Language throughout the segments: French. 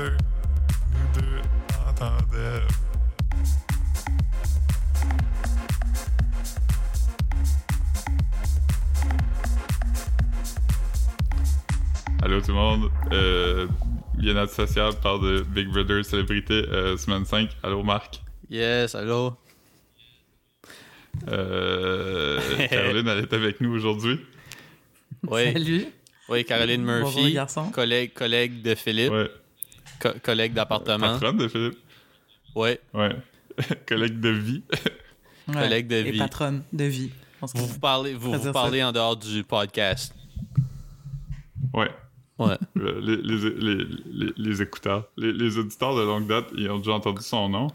deux, nous deux en tandem. Allô tout le monde, euh, Bien-être social parle de Big Brother Célébrité euh, semaine 5. Allô Marc? Yes, allô? Euh, Caroline, elle est avec nous aujourd'hui. Oui. Salut. Oui, Caroline Murphy, collègue, collègue de Philippe, Ouais. Co- collègue d'appartement. Patronne de Philippe. Oui, Ouais. Collègue de vie. Ouais. Collègue de Et vie. patronne de vie. Vous vous parlez, vous, vous parlez en dehors du podcast. Ouais. Ouais. Euh, Les, les, les, les, les écouteurs. Les, les auditeurs de longue date, ils ont déjà entendu son nom.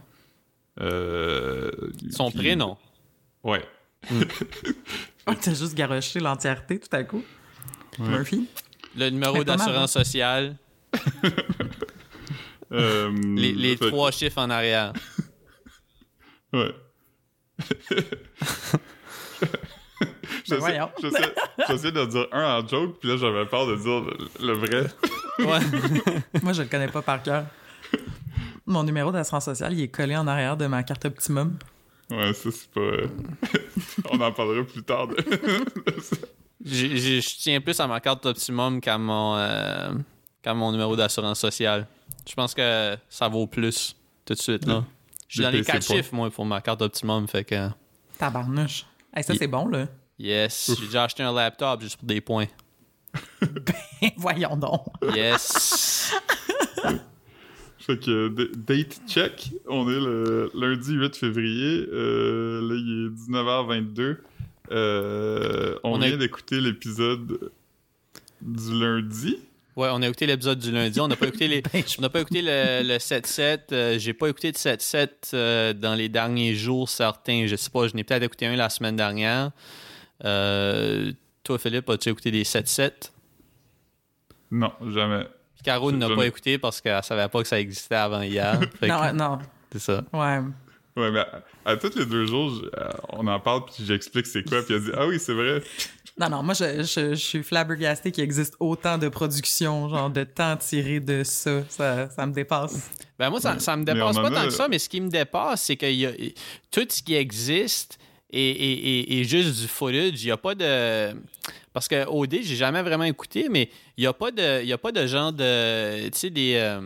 Euh, Son puis- prénom. Ouais. Ah, T'as juste garoché l'entièreté tout à coup. Ouais. Murphy? Le numéro d'assurance sociale. Euh, Les, les fait- trois chiffres en arrière. Ouais. Ben voyons. J'essaie j'essaie de dire un en joke, puis là j'avais peur de dire le, le vrai. Ouais. Moi, je le connais pas par cœur. Mon numéro d'assurance sociale, il est collé en arrière de ma carte Optimum. Ouais, ça c'est pas. euh, On en parlera plus tard. de- j'ai- Je tiens plus à ma carte Optimum qu'à mon, euh, qu'à mon numéro d'assurance sociale. Je pense que ça vaut plus tout de suite. là. Je suis dans les quatre chiffres, moi, pour ma carte Optimum. Fait que, Tabarnouche. Hey, ça, c'est bon, là. yes, j'ai déjà acheté un laptop juste pour des points. Voyons donc. Yes. Fait que date check, on est le lundi 8 février. Euh, là, il est 19h22. Euh, on, On a- vient d'écouter l'épisode du lundi. Ouais, on a écouté l'épisode du lundi. On n'a pas écouté les. Ben, On n'a pas écouté le, le 7-7. Euh, j'ai pas écouté de 7-7 euh, dans les derniers jours, certains. Je sais pas, je n'ai peut-être écouté un la semaine dernière. Euh, toi, Philippe, as-tu écouté des 7-7? Non, jamais. Caro n'a pas écouté parce qu'elle savait pas que ça existait avant hier. Que Non, non. C'est ça. Ouais. Ouais, mais à, à tous les deux jours, je- euh, on en parle, puis j'explique c'est quoi, puis elle dit Ah oui, c'est vrai. Non, non, moi, je, je, je suis flabbergasté qu'il existe autant de productions, genre de temps tiré de ça. Ça, ça me dépasse. Ben moi, ça, ça me dépasse pas a- tant que ça, mais ce qui me dépasse, c'est que y a, tout ce qui existe est, est- est- est juste du footage. Il n'y a pas de. Parce que OD, j'ai jamais vraiment écouté, mais il n'y a pas de. Il y a pas de genre de. Tu sais, des, euh,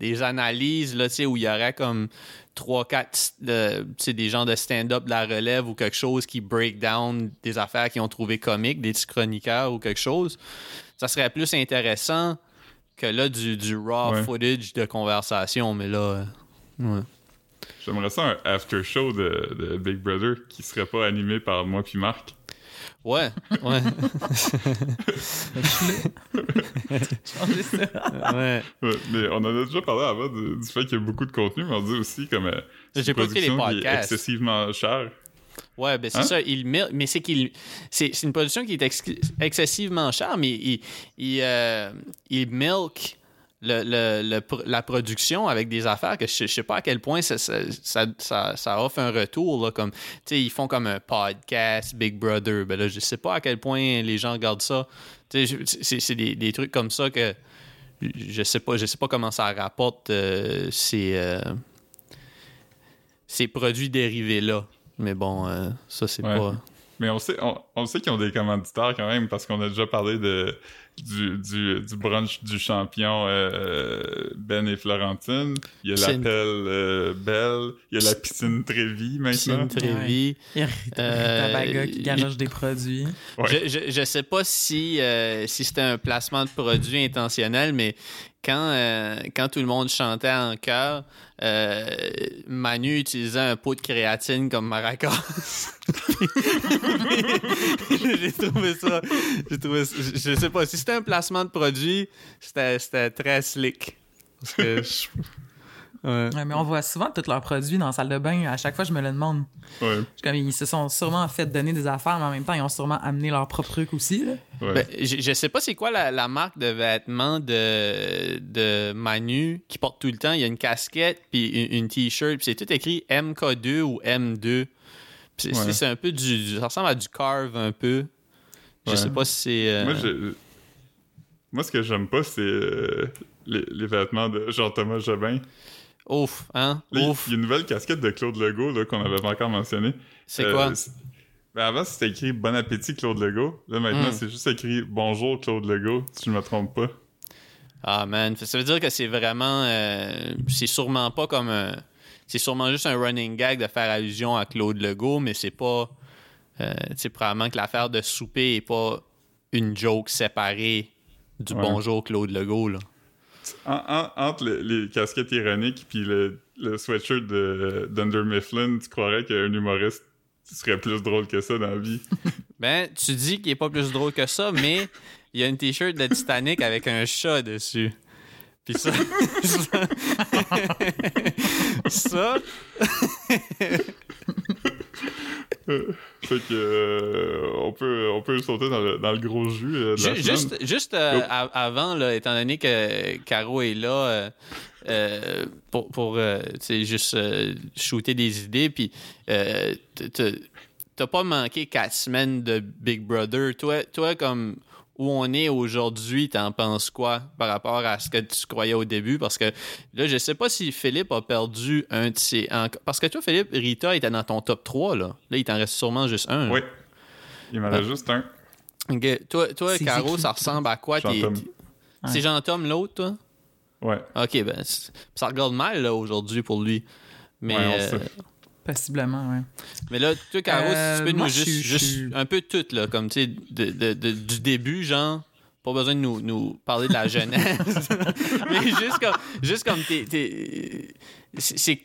des analyses là, tu sais, où il y aurait comme trois, quatre, de- tu sais, des gens de stand-up de la relève ou quelque chose qui break down des affaires qu'ils ont trouvé comiques, des petits chroniqueurs ou quelque chose. Ça serait plus intéressant que là, du, du raw Ouais. footage de conversation, mais là. euh, ouais. J'aimerais ça un after show de, de Big Brother qui serait pas animé par moi puis Marc. Ouais, ouais, Changer ça. ouais. Ouais, mais on en a déjà parlé avant du, du fait qu'il y a beaucoup de contenu, mais on dit aussi comme. euh, c'est J'ai une pas écouté les production qui est excessivement chère. Ouais, ben c'est Hein? ça. Il mais c'est qu'il, c'est, c'est une production qui est ex- excessivement chère, mais il, il, euh, il milk le, le- la production avec des affaires que je, je sais pas à quel point ça, ça, ça, ça- offre un retour. Là, comme, ils font comme un podcast Big Brother. Ben là, je sais pas à quel point les gens regardent ça. C'est, des, des trucs comme ça que je sais pas, je sais pas comment ça rapporte euh, ces, euh, ces produits dérivés là. Mais bon, euh, ça c'est Ouais. pas. Mais on sait, on, on sait qu'ils ont des commanditaires quand même parce qu'on a déjà parlé de du, du, du brunch du champion euh, Ben et Florentine. Il y a l'appel euh, Belle. Il y a la piscine Trévis maintenant. Piscine Trévis. Il y a Euh, Tabaga qui garoche des produits. Ouais. Je, je, je sais pas si, euh, si c'était un placement de produit intentionnel, mais quand, euh, quand tout le monde chantait en chœur, euh, Manu utilisait un pot de créatine comme maracas. j'ai trouvé ça. J'ai trouvé ça- je, je sais pas si c'était un placement de produit, c'était c'était très slick. Parce que je- Ouais. Ouais, mais on voit souvent tous leurs produits dans la salle de bain. À chaque fois, je me le demande. Ouais, Je suis Comme, ils se sont sûrement fait donner des affaires, mais en même temps, ils ont sûrement amené leur propre truc aussi. Ben, je, je sais pas c'est quoi la, la marque de vêtements de, de Manu qui porte tout le temps. Il y a une casquette puis une, une t-shirt, puis c'est tout écrit MK2 ou M2. Puis C'est Ouais. c'est- c'est un peu du, du- ça ressemble à du carve un peu. Je Ouais. sais pas si c'est. euh, Moi, je- Moi, ce que j'aime pas, c'est. euh, les, les vêtements de Jean-Thomas Jobin. Ouf, hein? Là, Ouf. il y a une nouvelle casquette de Claude Legault là, qu'on avait pas encore mentionné. C'est Euh, quoi? c'est- ben avant, c'était écrit Bon appétit Claude Legault. Là, maintenant, Mm. c'est juste écrit Bonjour Claude Legault, si je me trompe pas. Ah, man. Ça veut dire que c'est vraiment. euh, c'est sûrement pas comme un. C'est sûrement juste un running gag de faire allusion à Claude Legault, mais c'est pas. Euh, tu sais, probablement que l'affaire de souper est pas une joke séparée du Ouais. bonjour Claude Legault, là. En- en- entre les, casquettes ironiques puis le, sweatshirt de d'Under Mifflin, tu croirais qu'un humoriste serait plus drôle que ça dans la vie? Ben, tu dis qu'il est pas plus drôle que ça, mais il y a une t-shirt de Titanic avec un chat dessus. Puis ça. ça, fait que euh, on peut on peut sauter dans le, dans le gros jus euh, de la semaine. Juste, juste euh, Oh. av- avant, là, étant donné que Caro est là euh, pour, pour juste shooter des idées, puis t'as pas manqué quatre semaines de Big Brother. Toi, toi comme où on est aujourd'hui, t'en penses quoi par rapport à ce que tu croyais au début? Parce que là, je sais pas si Philippe a perdu un de ses... en- Parce que toi, Philippe, Rita était dans ton top 3, là. Là, il t'en reste sûrement juste un. Oui. Il m'en Ah. reste juste un. Toi, toi Caro, ça ressemble à quoi? tes- Jean-Tom. tes- C'est Jean-Tom l'autre, toi? Ouais. Ok, ben, ça regarde mal, là, aujourd'hui, pour lui. Mais, Ouais, on euh. Possiblement, ouais. mais là, toi, Caro, Euh, si tu peux moi, nous juste, suis- un peu tout, là, comme, tu sais, de, de- de- du début, genre, pas besoin de nous, nous parler de la jeunesse. mais juste comme, juste comme t'es, t'es- c'est,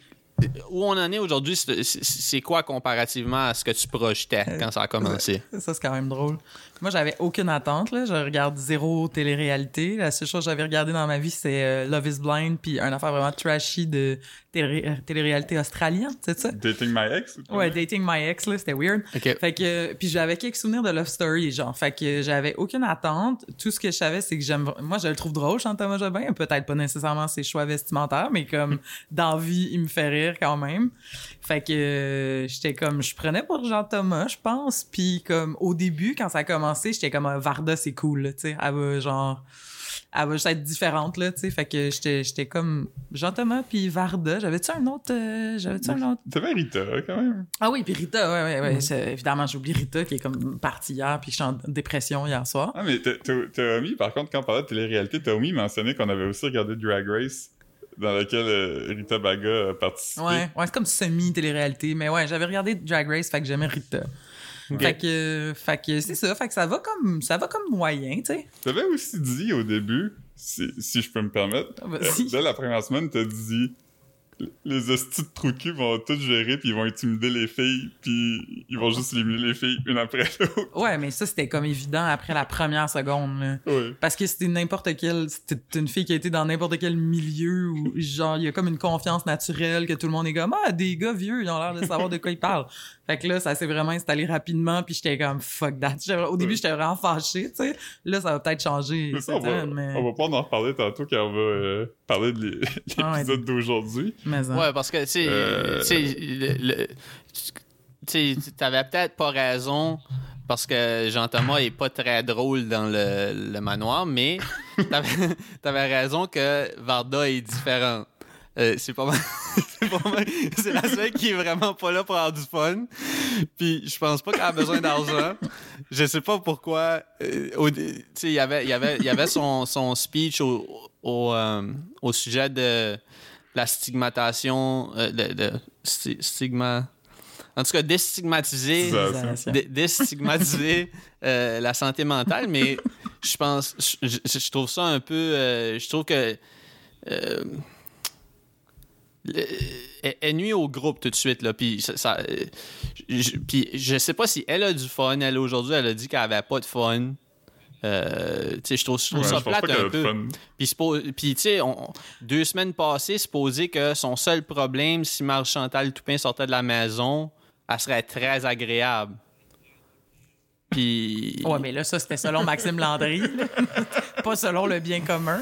où on en est aujourd'hui, c'est, c'est- c'est quoi comparativement à ce que tu projetais quand ça a commencé? Ça, c'est quand même drôle. Moi, j'avais aucune attente. Là. Je regarde zéro télé-réalité. La seule chose que j'avais regardé dans ma vie, c'est euh, Love is Blind, puis un affaire vraiment trashy de euh, télé-réalité australienne, c'est ça? Dating My Ex? ou? Ouais, Dating My Ex, là, c'était weird. Ok. Fait que, puis j'avais quelques souvenirs de Love Story, genre. Fait que j'avais aucune attente. Tout ce que je savais, c'est que j'aime, moi, je le trouve drôle, Jean-Thomas Jobin. Peut-être pas nécessairement ses choix vestimentaires, mais comme, dans vie, il me fait rire quand même. Fait que, euh, j'étais comme, je prenais pour Jean-Thomas, je pense. Puis comme, au début, quand ça a j'étais comme, Ah, Varda, c'est cool, tu sais. Elle va, genre, elle va juste être différente, là, tu sais. Fait que j'étais, comme, Jean-Thomas puis Varda. J'avais-tu un autre, euh, j'avais-tu un autre? T'avais Rita, quand même. Ah oui, puis Rita, ouais, ouais, ouais. c'est- Évidemment, j'oublie Rita qui est comme partie hier puis je suis en dépression hier soir. Ah, mais omis, par contre, quand on parlait de télé-réalité, t'as omis mentionné qu'on avait aussi regardé Drag Race, dans lequel euh, Rita Baga a participé. Ouais, ouais, c'est comme semi-télé-réalité, mais ouais, j'avais regardé Drag Race, fait que j'aimais Rita. Fait que, fait que c'est ça, fait que ça va comme, ça va comme moyen, tu sais. T'avais aussi dit au début, si, si je peux me permettre, Ah, dès la première semaine, t'as dit les hosties de cul vont tout gérer puis ils vont intimider les filles puis ils vont juste éliminer les filles une après l'autre. Ouais, mais ça, c'était comme évident après la première seconde, là. Ouais. Parce que c'était n'importe quel, c'était une fille qui a été dans n'importe quel milieu où, genre, il y a comme une confiance naturelle que tout le monde est comme, ah, des gars vieux, ils ont l'air de savoir de quoi ils parlent. Fait que là, ça s'est vraiment installé rapidement, puis j'étais comme, fuck that. Au début, j'étais vraiment fâché, tu sais. Là, ça va peut-être changer Mais ça, on va, mais... on va pas en reparler tantôt quand on va euh, parler de Ah ouais. l'épisode d'aujourd'hui. mais. Ouais, parce que, tu sais, Euh. tu sais, tu t'avais peut-être pas raison parce que Jean-Thomas est pas très drôle dans le, le manoir, mais t'avais avais raison que Varda est différente. Euh, c'est pas mal. c'est la seule qui est vraiment pas là pour avoir du fun. Puis je pense pas qu'elle a besoin d'argent. Je sais pas pourquoi. euh, tu sais, il y avait, y avait, y avait son, son speech au, au, euh, au sujet de la stigmatation, euh, de, de sti- stigma. En tout cas, déstigmatiser, déstigmatiser euh, la santé mentale, mais je pense, je, je- trouve ça un peu, euh, je trouve que elle, elle nuit au groupe tout de suite là, puis ça, ça- euh, je, puis je sais pas si elle a du fun. Elle aujourd'hui, elle a dit qu'elle avait pas de fun. Euh, tu sais, je trouve, je trouve Ouais, ça plate un peu. fun. Puis, tu sais, deux semaines passées, supposé que son seul problème, si Marc-Chantal Toupin sortait de la maison, elle serait très agréable. Puis... Ouais, mais là, ça, c'était selon Maxime Landry, pas selon le bien commun.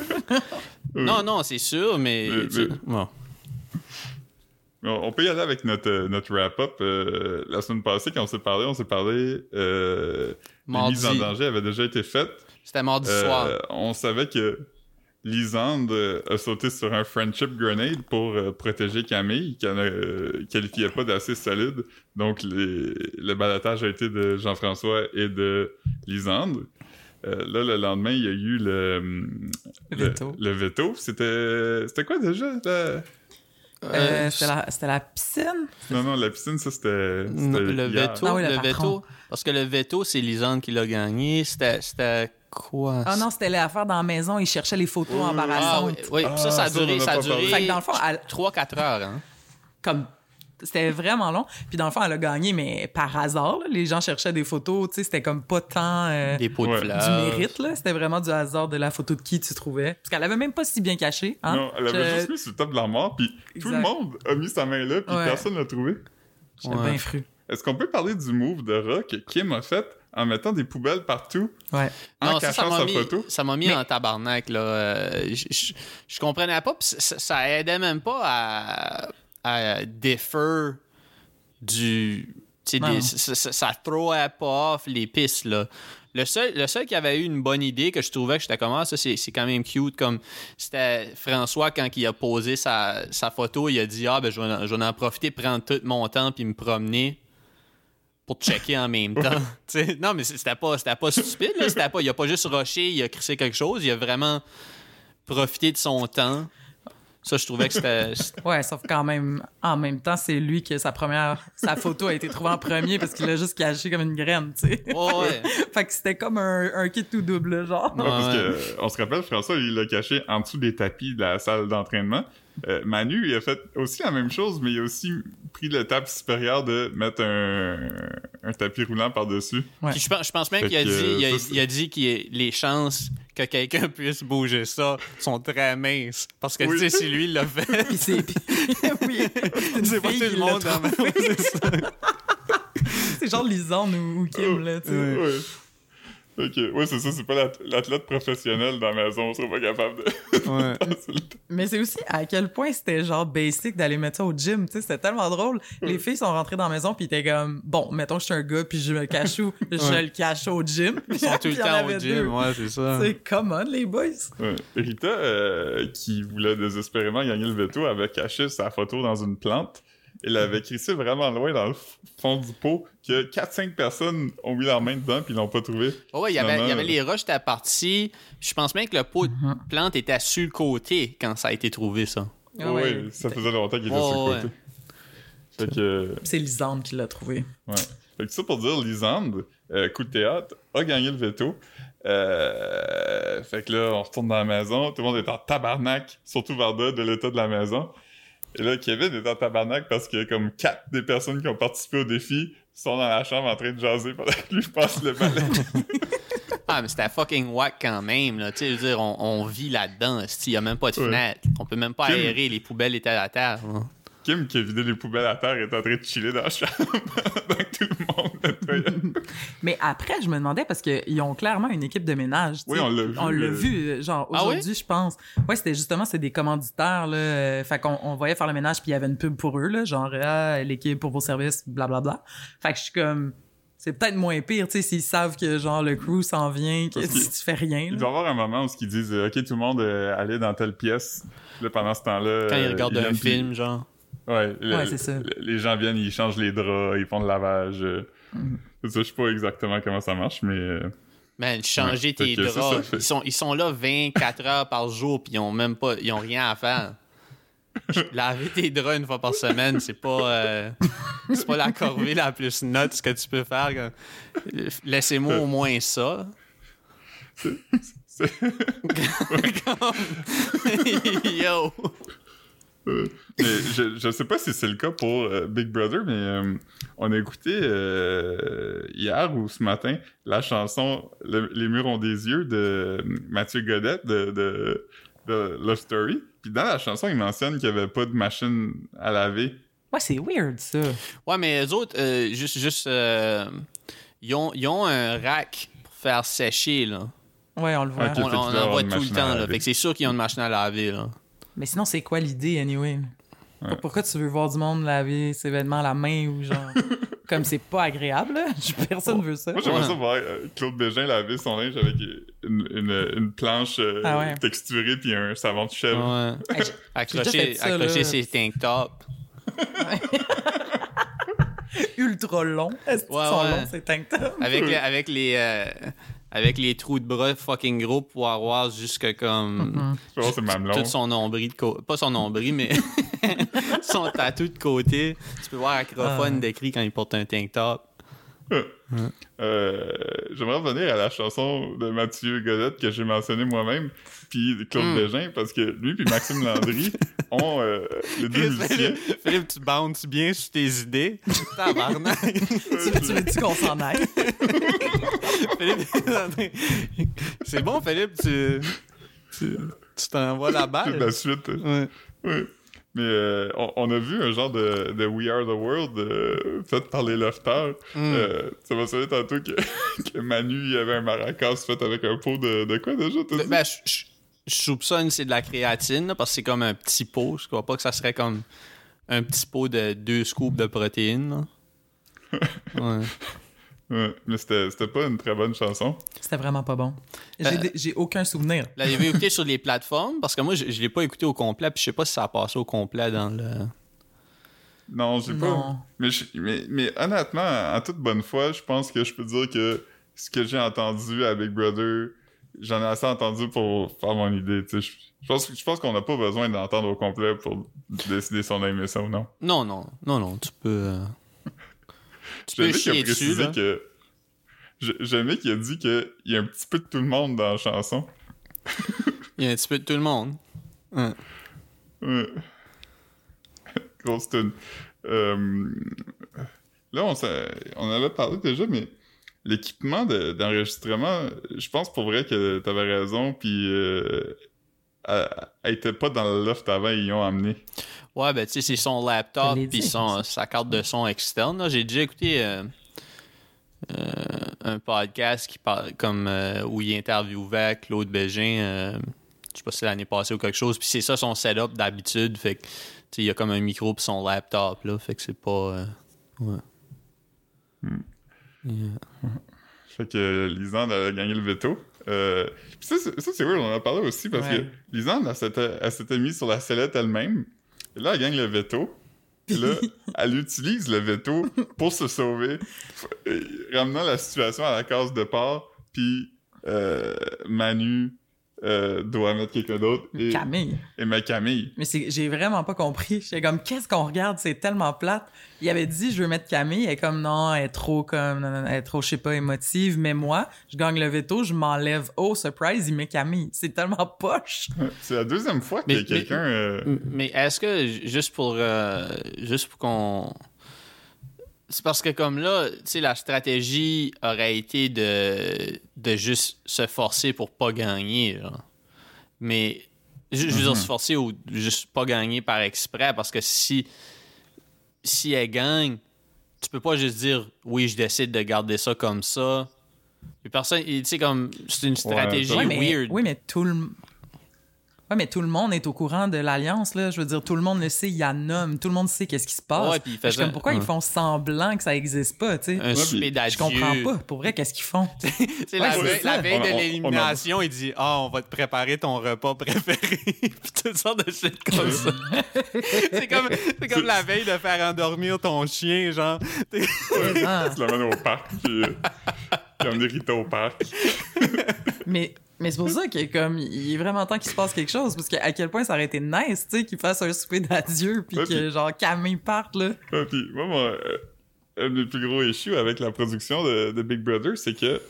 Non, non, c'est sûr, mais... Mais- tu sais, mais- bon. On on peut y aller avec notre, euh, notre wrap-up. Euh, la semaine passée, quand on s'est parlé, on s'est parlé. Euh, les Mardi. mises en danger avaient déjà été faites. C'était mardi Euh, soir. On savait que Lisande a sauté sur un friendship grenade pour euh, protéger Camille, qui ne euh, qualifiait pas d'assez solide. Donc, les- le balotage a été de Jean-François et de Lisande. Euh, là, le lendemain, il y a eu le, Le le- veto. Le, veto. C'était c'était quoi déjà? la- Euh, Euh, c'était la, piscine? Non, non, la piscine, ça, c'était... Le veto, Ah oui, le veto, parce que le veto, c'est Lisande qui l'a gagné. C'était, c'était quoi? Ah non, c'était l'affaire dans la maison, il cherchait les photos oui. Ah, embarrassantes. oui, oui. Ah, ça, ça a en duré, ça a duré Fait que dans le fond, elle- 3-4 heures. Hein? comme c'était vraiment long. Puis dans le fond, elle a gagné, mais par hasard. là. Les gens cherchaient des photos. Tu sais, c'était comme pas tant euh, Des pots de Ouais. du mérite. là. C'était vraiment du hasard de la photo de qui tu trouvais. Parce qu'elle avait même pas si bien caché. Hein? Non, elle avait Je- juste mis sur le top de l'armoire, puis tout le monde a mis sa main là, puis Ouais. personne l'a trouvé. J'étais Ouais. bien fru. Est-ce qu'on peut parler du move de rat que Kim a fait en mettant des poubelles partout, Ouais. en Non, ça, ça cachant m'a sa mis, photo? ça m'a mis Mais- en tabarnak, là. Euh, je- je je comprenais pas, pis ça, ça aidait même pas à, défer du... des- ça, ça, ça throwait pas off les pistes, là. Le seul, le seul qui avait eu une bonne idée que je trouvais que j'étais comme ah, ça c'est quand même cute comme c'était François quand il a posé sa, sa photo il a dit ah ben je vais, en- je vais en profiter prendre tout mon temps puis me promener pour checker en même temps. Non, mais c'était pas, c'était pas stupide. Là. C'était pas, il a pas juste rushé, il a crissé quelque chose. Il a vraiment profité de son temps. Ça, je trouvais que c'était. Ouais, sauf qu'en même, en même temps, c'est lui que sa première, sa photo a été trouvée en premier parce qu'il l'a juste caché comme une graine, tu sais. Ouais, ouais. fait que c'était comme un, un kit tout double, genre. Ouais, parce que, on se rappelle, François, il l'a caché en dessous des tapis de la salle d'entraînement. Euh, Manu, il a fait aussi la même chose, mais il a aussi pris l'étape supérieure de mettre un, un tapis roulant par-dessus. Ouais. Je pense, je pense même qu'il a que, dit, il a, il a dit que les chances que quelqu'un puisse bouger ça sont très minces. Parce que, Oui. tu sais, si lui il l'a fait, Puis c'est. oui, c'est pas tout qui le monde ma- c'est genre Lisande ou, ou Kim, là, tu sais. Ouais. Ok, ouais, c'est ça, c'est pas l'at- l'athlète professionnel dans la maison, on serait pas capable de. Ouais. Mais c'est aussi à quel point c'était genre basic d'aller mettre ça au gym, tu sais, c'était tellement drôle. Les filles sont rentrées dans la maison puis étaient comme bon, mettons que je suis un gars puis je me cache où, je Ouais. le cache au gym. Ils sont tout le temps au gym, deux. ouais, c'est ça. C'est come on les boys. Ouais. Rita, euh, qui voulait désespérément gagner le veto, avait caché sa photo dans une plante. Elle avait crissé vraiment loin dans le fond du pot que 4-5 personnes ont mis leur main dedans puis ils l'ont pas trouvé. Ouais, il y avait, il y Finalement, avait les roches étaient parties. Je pense même que le pot de Mhm. plante était sur le côté quand ça a été trouvé, ça. Ah ouais. ça faisait longtemps qu'il était sur le ouais. côté. Fait que, C'est Lisande qui l'a trouvé. ouais. Fait que ça pour dire, Lisande, euh, coup de théâtre, a gagné le veto. Euh, fait que là, on retourne dans la maison, tout le monde est en tabarnak, surtout Varda, de l'état de la maison. Et là, Kevin est en tabarnak parce que comme quatre des personnes qui ont participé au défi sont dans la chambre en train de jaser pendant que lui passe le balai. Ah, mais c'était fucking whack quand même, là. Tu sais, je veux dire, on, on vit là-dedans. Il n'y a même pas de Ouais. fenêtre. On peut même pas Kim- aérer. Les poubelles étaient à terre. là. Kim, qui a vidé les poubelles à terre, est en train de chiller dans la chambre que tout le monde. Mais après, je me demandais parce qu'ils ont clairement une équipe de ménage. Oui, on l'a vu, On l'a euh. vu, euh, genre Ah aujourd'hui, je pense. Ouais, c'était justement c'est des commanditaires là. euh, fait qu'on on voyait faire le ménage puis il y avait une pub pour eux là, genre ah, l'équipe pour vos services, blablabla. Fait que je suis comme c'est peut-être moins pire, tu sais, s'ils savent que genre le crew s'en vient, que si tu fais rien. Il là. doit y avoir un moment où ils disent Ok, tout le monde euh, allez dans telle pièce. Là, pendant ce temps-là. Quand ils euh, regardent un film, genre. Ouais, le- Ouais, c'est ça. le- Les gens viennent, ils changent les draps, ils font le lavage. C'est ça, je sais pas exactement comment ça marche, mais. euh, Man, changer Ouais, tes ça, draps. ça fait- Ils, sont, ils sont là 24 heures par jour, puis ils ont même pas. Ils ont rien à faire. Laver tes draps une fois par semaine, c'est pas. euh, c'est pas la corvée la plus note que tu peux faire. quand- Laissez-moi au moins ça. c'est- Yo! Euh, mais je, je sais pas si c'est le cas pour euh, Big Brother, mais euh, on a écouté euh, hier ou ce matin la chanson Le- Les murs ont des yeux de Mathieu Godette de, de, de Love Story. Puis dans la chanson, il mentionne qu'il y avait pas de machine à laver. Ouais, c'est weird ça. Ouais, mais eux autres, euh, juste. juste euh, ils, ont, ils ont un rack pour faire sécher, là. Ouais, on le voit. On, on dois en voit tout le temps, là. Fait que c'est sûr qu'ils ont une machine à laver, là. Mais sinon, c'est quoi l'idée anyway? Ouais. Pourquoi tu veux voir du monde laver ses vêtements à la main ou genre? Comme c'est pas agréable, là. Personne veut ça. Moi, j'aimerais Ouais. ça voir euh, Claude Bégin laver son linge avec une, une, une planche euh, Ah ouais. texturée puis un savon de chèvre. Ouais. Accrocher, ça, accrocher ses tank tops. ultra long. Est-ce qu'ils Ouais, sont ouais. longs, ces tank tops? Avec, les, avec, les, euh, avec les trous de bras fucking gros pour avoir jusque comme. C'est mamelon. Tout son nombril de côté. Pas son nombril, mais son tatou de côté. Tu peux voir Acrophone Ah. décrit quand il porte un tank top. Euh, J'aimerais revenir à la chanson de Mathieu Godette que j'ai mentionné moi-même, puis Claude Mm. Bégin, parce que lui puis Maxime Landry ont euh, les deux musiciens. Philippe, tu bounces bien sur tes idées. Tabarnak. Tu, tu veux-tu qu'on s'en aille? Philippe, c'est bon, Philippe, tu. Tu tu t'envoies la C'est balle. la suite. Ouais. Ouais. Mais euh, on, on a vu un genre de, de We Are the World euh, fait par les lofters. Mm. Euh, ça m'a sonné tantôt que, que Manu il avait un maracas fait avec un pot de, de quoi déjà t'as? Ben, je, je- soupçonne que c'est de la créatine, là, parce que c'est comme un petit pot. Je crois pas que ça serait comme un petit pot de deux scoops de protéines. là. Ouais. Ouais, mais c'était c'était pas une très bonne chanson. C'était vraiment pas bon. J'ai Euh. aucun souvenir. L'avez-vous écouté sur les plateformes? Parce que moi, je, je l'ai pas écouté au complet, puis je sais pas si ça a passé au complet dans le. Non, j'ai pas. Non. Mais, je- mais, mais honnêtement, en toute bonne foi, je pense que je peux dire que ce que j'ai entendu à Big Brother, j'en ai assez entendu pour faire mon idée. tu sais. Je, je pense, je pense qu'on n'a pas besoin d'entendre au complet pour décider si on a aimé ça ou non. Non, non, non, non, tu peux. euh, Tu peux chier dessus, là. que. qu'il a dit qu'il y a un petit peu de tout le monde dans la chanson. Il y a un petit peu de tout le monde. Ouais. Ouais. Grosse tune. Euh, là, on, on avait parlé déjà, mais l'équipement de- d'enregistrement, je pense pour vrai que t'avais raison, puis euh, elle, était pas dans le loft avant, ils l'ont amené. Ouais, ben, tu sais, c'est son laptop puis son, sa carte de son externe. là. J'ai déjà écouté euh, euh, un podcast qui parle comme euh, où il interviewait Claude Bégin. euh, je sais pas si c'est l'année passée ou quelque chose. Puis c'est ça son setup d'habitude. Fait que, tu sais, il y a comme un micro puis son laptop, là. Fait que c'est pas. euh, ouais. Yeah. Fait que Lisande a gagné le veto. Euh, ça, c'est- weird, on en a parlé aussi, parce Ouais. que Lisande, elle s'était, mise sur la sellette elle-même. Et là, elle gagne le veto. Et là, elle utilise le veto pour se sauver, euh, ramenant la situation à la case de départ. Puis euh, Manu euh, doit mettre quelqu'un d'autre et, Camille. et met Camille. Mais c'est- j'ai vraiment pas compris. J'étais comme, qu'est-ce qu'on regarde? C'est tellement plate. Il avait dit, je veux mettre Camille. Elle est comme, non, elle est trop, comme, non, non, elle est trop, je sais pas, émotive. Mais moi, je gagne le veto, je m'enlève. Oh, surprise, il met Camille. C'est tellement poche. C'est la deuxième fois qu'il y a Mais- quelqu'un... euh, Mais est-ce que, juste pour, euh, juste pour qu'on... C'est parce que comme là, tu sais, la stratégie aurait été de, de juste se forcer pour pas gagner. genre. Mais, je veux dire, Mhm. se forcer ou juste pas gagner par exprès, parce que si, si elle gagne, tu peux pas juste dire, oui, je décide de garder ça comme ça. Puis personne, tu sais, comme, c'est une stratégie Ouais, Ouais, mais, weird. oui, mais tout le... Ouais, mais tout le monde est au courant de l'alliance, là. Je veux dire, tout le monde le sait, il y a nomme, tout le monde sait qu'est-ce qui se passe. Ouais, puis il Je suis faisait- comme, pourquoi ils font semblant que ça existe pas, tu sais? Un Ouais, souper d'adieu. Je comprends pas. Pour vrai, qu'est-ce qu'ils font? Tu sais, la, Ouais, veille, c'est la veille On de on- l'élimination, il dit Ah, on va te préparer ton repas préféré. Puis toutes sortes de shit comme ça. c'est comme, c'est comme la veille de faire endormir ton chien, genre. Ah. tu l'amènes au parc, puis... euh, amené Rita au parc. Mais, mais c'est pour ça qu'il est comme, il est vraiment temps qu'il se passe quelque chose, parce qu'à quel point ça aurait été nice, tu sais, qu'il fasse un souper d'adieu, puis Ouais, que, genre, Camille parte, là. Ouais, puis moi, mon, euh, un des plus gros issues avec la production de, de Big Brother, c'est que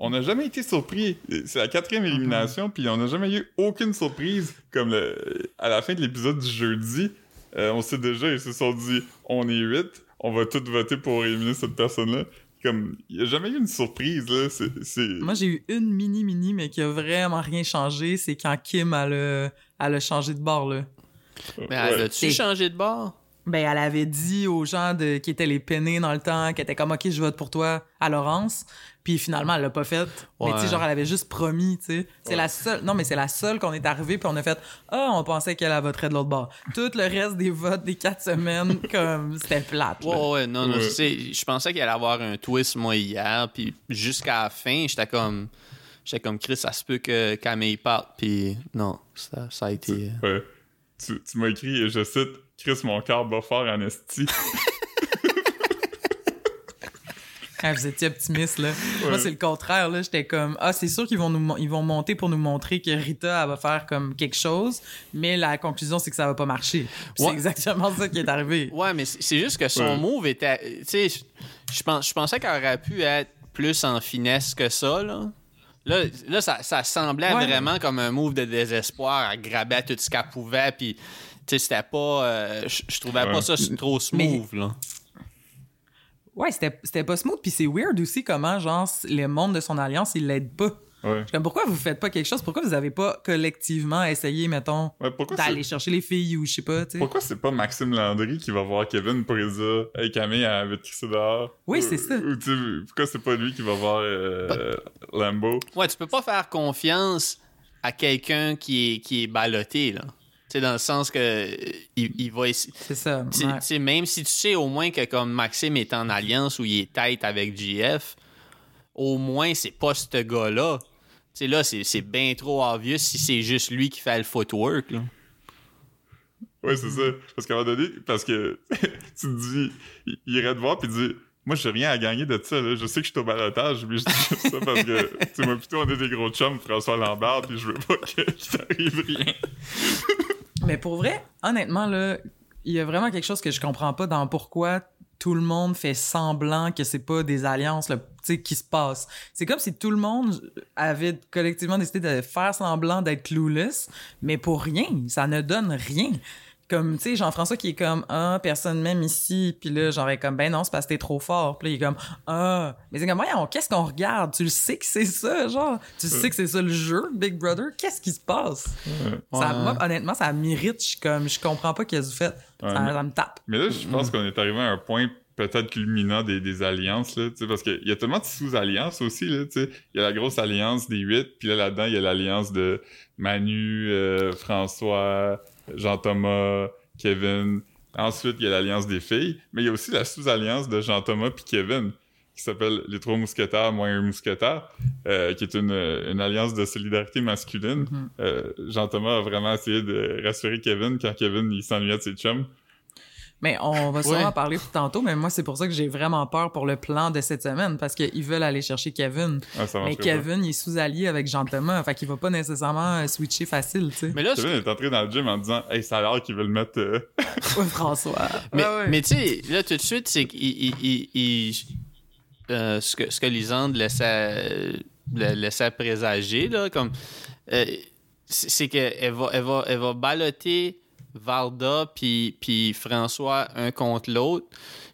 on n'a jamais été surpris. C'est la quatrième élimination, puis on n'a jamais eu aucune surprise. Comme le, à la fin de l'épisode du jeudi, euh, on sait déjà, ils se sont dit, on est huit, on va tous voter pour éliminer cette personne-là. Comme, il n'y a jamais eu une surprise, là. C'est... c'est- Moi, j'ai eu une mini-mini, mais qui a vraiment rien changé, c'est quand Kim, elle a, elle a changé de bord, là. Mais elle Ouais. a-tu changé de bord? Ben, elle avait dit aux gens de, qui étaient les peinés dans le temps, qui étaient comme, OK, je vote pour toi, à Laurence. Puis finalement, elle l'a pas fait. Mais tu sais, genre, elle avait juste promis, tu sais. C'est Ouais. la seule. Non, mais c'est la seule qu'on est arrivé, puis on a fait Ah, on pensait qu'elle elle voterait de l'autre bord. Tout le reste des votes des quatre semaines, comme c'était plate. là. Ouais, ouais, non, non, Ouais. tu sais, je pensais qu'il allait avoir un twist, moi, hier, puis jusqu'à la fin, j'étais comme, j'étais comme, Chris, ça se peut que Camille parte, puis non, ça, ça a été... Ouais. Tu, tu m'as écrit, je cite, Chris, mon cœur bat fort en esti. Ah, vous étiez optimiste, là. Moi, c'est le contraire, là. J'étais comme, ah, c'est sûr qu'ils vont nous, ils vont monter pour nous montrer que Rita, elle va faire comme quelque chose, mais la conclusion, c'est que ça va pas marcher. C'est exactement ça qui est arrivé. Ouais, mais c'est juste que son Ouais. move était... Tu sais, je pensais qu'elle aurait pu être plus en finesse que ça, là. Là, là ça, ça semblait Ouais. vraiment comme un move de désespoir. Elle grabait tout ce qu'elle pouvait, puis... Tu sais, c'était pas... euh, je trouvais Ouais. pas ça trop smooth, là. Ouais, c'était c'était pas smooth, puis c'est weird aussi comment, genre, le monde de son alliance, il l'aide pas. Ouais. Je suis comme, pourquoi vous faites pas quelque chose? Pourquoi vous avez pas collectivement essayé, mettons, Ouais, d'aller c'est... chercher les filles ou je sais pas, tu sais? Pourquoi c'est pas Maxime Landry qui va voir Kevin pour lui dire Hey Camille, elle te crisser dehors? Oui, Ou- c'est ça. Ou pourquoi c'est pas lui qui va voir euh, Lambo? Ouais, tu peux pas faire confiance à quelqu'un qui est, qui est ballotté, là. Tu sais, dans le sens que euh, il, il va essayer. C'est ça. Tu ouais. tu sais, même si tu sais au moins que comme Maxime est en alliance ou il est tête avec GF, au moins c'est pas ce gars-là. Tu sais, là, c'est c'est bien trop obvious si c'est juste lui qui fait le footwork, là. Ouais, c'est ça. Parce qu'à un moment donné, parce que tu te dis, il, il irait te voir pis dit Moi, j'ai rien à gagner de ça, là. Je sais que je suis au balotage, mais je dis juste ça parce que, tu sais, moi, plutôt, on est des gros chums, François Lambert, pis je veux pas que qu'il t'arrive rien. Mais pour vrai, honnêtement, là, il y a vraiment quelque chose que je comprends pas dans pourquoi tout le monde fait semblant que c'est pas des alliances là, qui se passent. C'est comme si tout le monde avait collectivement décidé de faire semblant d'être clueless, mais pour rien. Ça ne donne rien. Comme, tu sais, Jean-François qui est comme, ah, personne m'aime ici. Puis là, genre, est comme, ben non, c'est parce que t'es trop fort. Puis là, il est comme, ah. Mais c'est comme, voyons, qu'est-ce qu'on regarde? Tu le sais que c'est ça, genre? Tu sais que c'est ça le jeu, Big Brother? Qu'est-ce qui se passe? Ça, Ouais. moi, honnêtement, ça m'irrite. Je suis comme, je comprends pas qu'est-ce que vous faites. Ouais, ça, mais- ça me tape. Mais là, je pense qu'on est arrivé à un point peut-être culminant des, des alliances, là, tu sais, parce qu'il y a tellement de sous-alliances aussi, là, tu sais. Il y a la grosse alliance des huit, puis là, là-dedans, il y a l'alliance de Manu, euh, François, Jean-Thomas, Kevin. Ensuite, il y a l'alliance des filles, mais il y a aussi la sous-alliance de Jean-Thomas puis Kevin, qui s'appelle Les Trois Mousquetaires moins un mousquetaire, euh, qui est une, une alliance de solidarité masculine. Mhm. Euh, Jean-Thomas a vraiment essayé de rassurer Kevin quand Kevin, il s'ennuyait de ses chums. Mais on va sûrement Ouais. en parler plus tantôt, mais moi, c'est pour ça que j'ai vraiment peur pour le plan de cette semaine, parce qu'ils veulent aller chercher Kevin. Ah, Mais. Kevin, il est sous-allié avec Jean-Thomas, fait qu'il va pas nécessairement euh, switcher facile, tu sais. Mais là, Kevin est entré dans le gym en disant Hey, ça a l'air qu'ils veulent mettre. euh, Ouais, François. Mais, Ouais, ouais. mais tu sais, là, tout de suite, c'est qu'il. il- il- il- euh, ce, que, ce que Lisande laissait, laissait présager, là, comme. euh, c'est c'est qu'elle va, elle va, elle va balloter Varda puis, puis François un contre l'autre.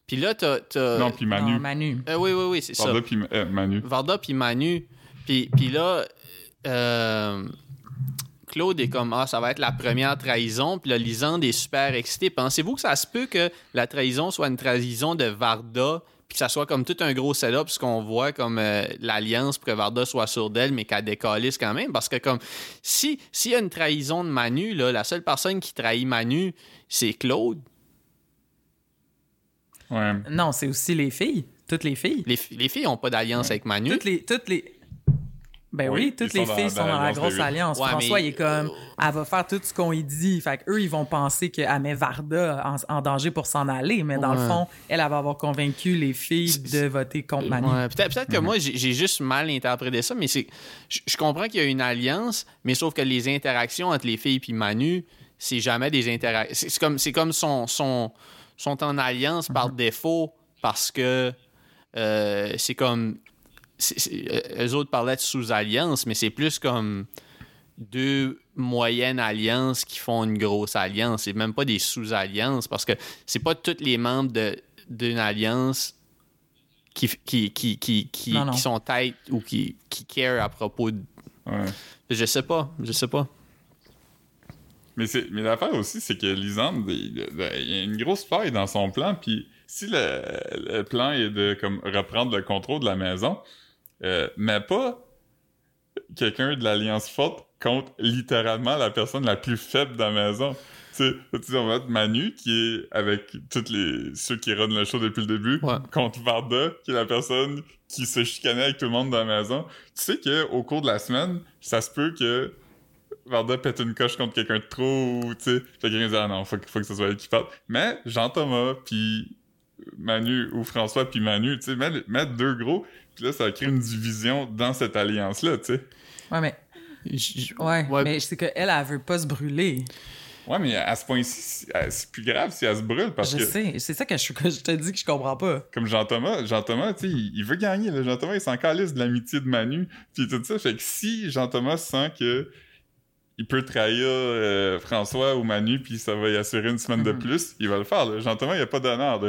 Puis là, t'as. t'as- Non, puis Manu. Non, Manu. Euh, oui, oui, oui, c'est ça. Varda puis euh, Manu. Varda puis Manu. Puis, puis là, euh, Claude est comme Ah, ça va être la première trahison. Puis là, Lisande est super excitée. Pensez-vous que ça se peut que la trahison soit une trahison de Varda? Puis que ça soit comme tout un gros setup, ce qu'on voit comme euh, l'alliance pour que Varda soit sûre d'elle, mais qu'elle décalisse quand même. Parce que, comme, si s'il y a une trahison de Manu, là, la seule personne qui trahit Manu, c'est Claude. Ouais. Non, c'est aussi les filles. Toutes les filles. Les, les filles n'ont pas d'alliance avec Manu. Toutes les. Toutes les... Ben Oui, oui, toutes les filles dans sont dans la grosse alliance. Ouais, François, mais- il est comme, elle va faire tout ce qu'on lui dit. Fait qu'eux, ils vont penser qu'elle met Varda en, en danger pour s'en aller. Mais dans le fond, elle, elle va avoir convaincu les filles de voter contre Manu. Ouais, peut-être peut-être que moi, j'ai juste mal interprété ça, mais c'est. Je comprends qu'il y a une alliance, mais sauf que les interactions entre les filles et Manu, c'est jamais des interactions. C'est c'est comme, c'est comme son, son, sont en alliance par défaut parce que euh, c'est comme. Euh, eux autres parlaient de sous-alliance, mais c'est plus comme deux moyennes alliances qui font une grosse alliance. C'est même pas des sous-alliances parce que c'est pas tous les membres de- d'une alliance qui, qui, qui, qui, qui, Non, non. qui sont tête ou qui, qui care à propos de. Ouais. Je sais pas, je sais pas. Mais, c'est, mais l'affaire aussi, c'est que Lisande, il, il y a une grosse faille dans son plan, puis si le, le plan est de comme reprendre le contrôle de la maison, Euh, mais pas quelqu'un de l'Alliance forte contre littéralement la personne la plus faible de la maison. Tu sais, on va mettre Manu, qui est avec tous les ceux qui runnent le show depuis le début, Ouais. contre Varda, qui est la personne qui se chicanait avec tout le monde dans la maison. Tu sais qu'au cours de la semaine, ça se peut que Varda pète une coche contre quelqu'un de trop, ou, tu sais, quelqu'un dit « Ah non, faut, que- faut que ce soit elle qui parte. » Mais Jean-Thomas, puis Manu, ou François, puis Manu, tu sais, mettre deux gros, puis là, ça crée une division dans cette alliance-là, tu sais. Ouais, mais, ouais, Ouais. mais c'est qu'elle, elle veut pas se brûler. Ouais, mais à ce point-ci, c'est plus grave si elle se brûle, parce je que... sais. C'est ça que je, que je te dis que je comprends pas. comme Jean-Thomas, Jean-Thomas, tu sais, il, il veut gagner, là. Jean-Thomas, il s'en calisse de l'amitié de Manu, puis tout ça. Fait que si Jean-Thomas sent que il peut trahir euh, François ou Manu, puis ça va y assurer une semaine de Mhm. plus, il va le faire, là. Jean-Thomas, il a pas d'honneur,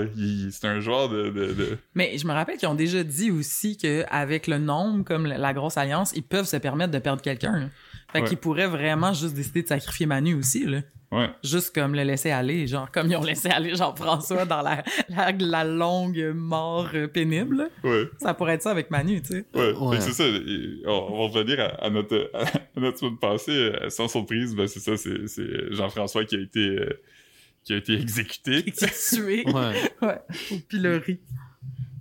C'est un joueur de... de, de- Mais je me rappelle qu'ils ont déjà dit aussi qu'avec le nombre, comme la grosse alliance, ils peuvent se permettre de perdre quelqu'un. Fait Ouais. qu'ils pourraient vraiment juste décider de sacrifier Manu aussi, là. Ouais. Juste comme le laisser aller, genre comme ils ont laissé aller Jean-François dans la, la, la longue mort pénible. Ouais, Ça pourrait être ça avec Manu, tu sais. ouais. Ouais. Fait que c'est ça. on, va revenir à, à notre, à notre semaine passée. euh, Sans surprise, ben c'est ça, c'est c'est Jean-François qui a été... euh, qui a été exécuté. Qui s'est tué Ouais. ouais, au pilori.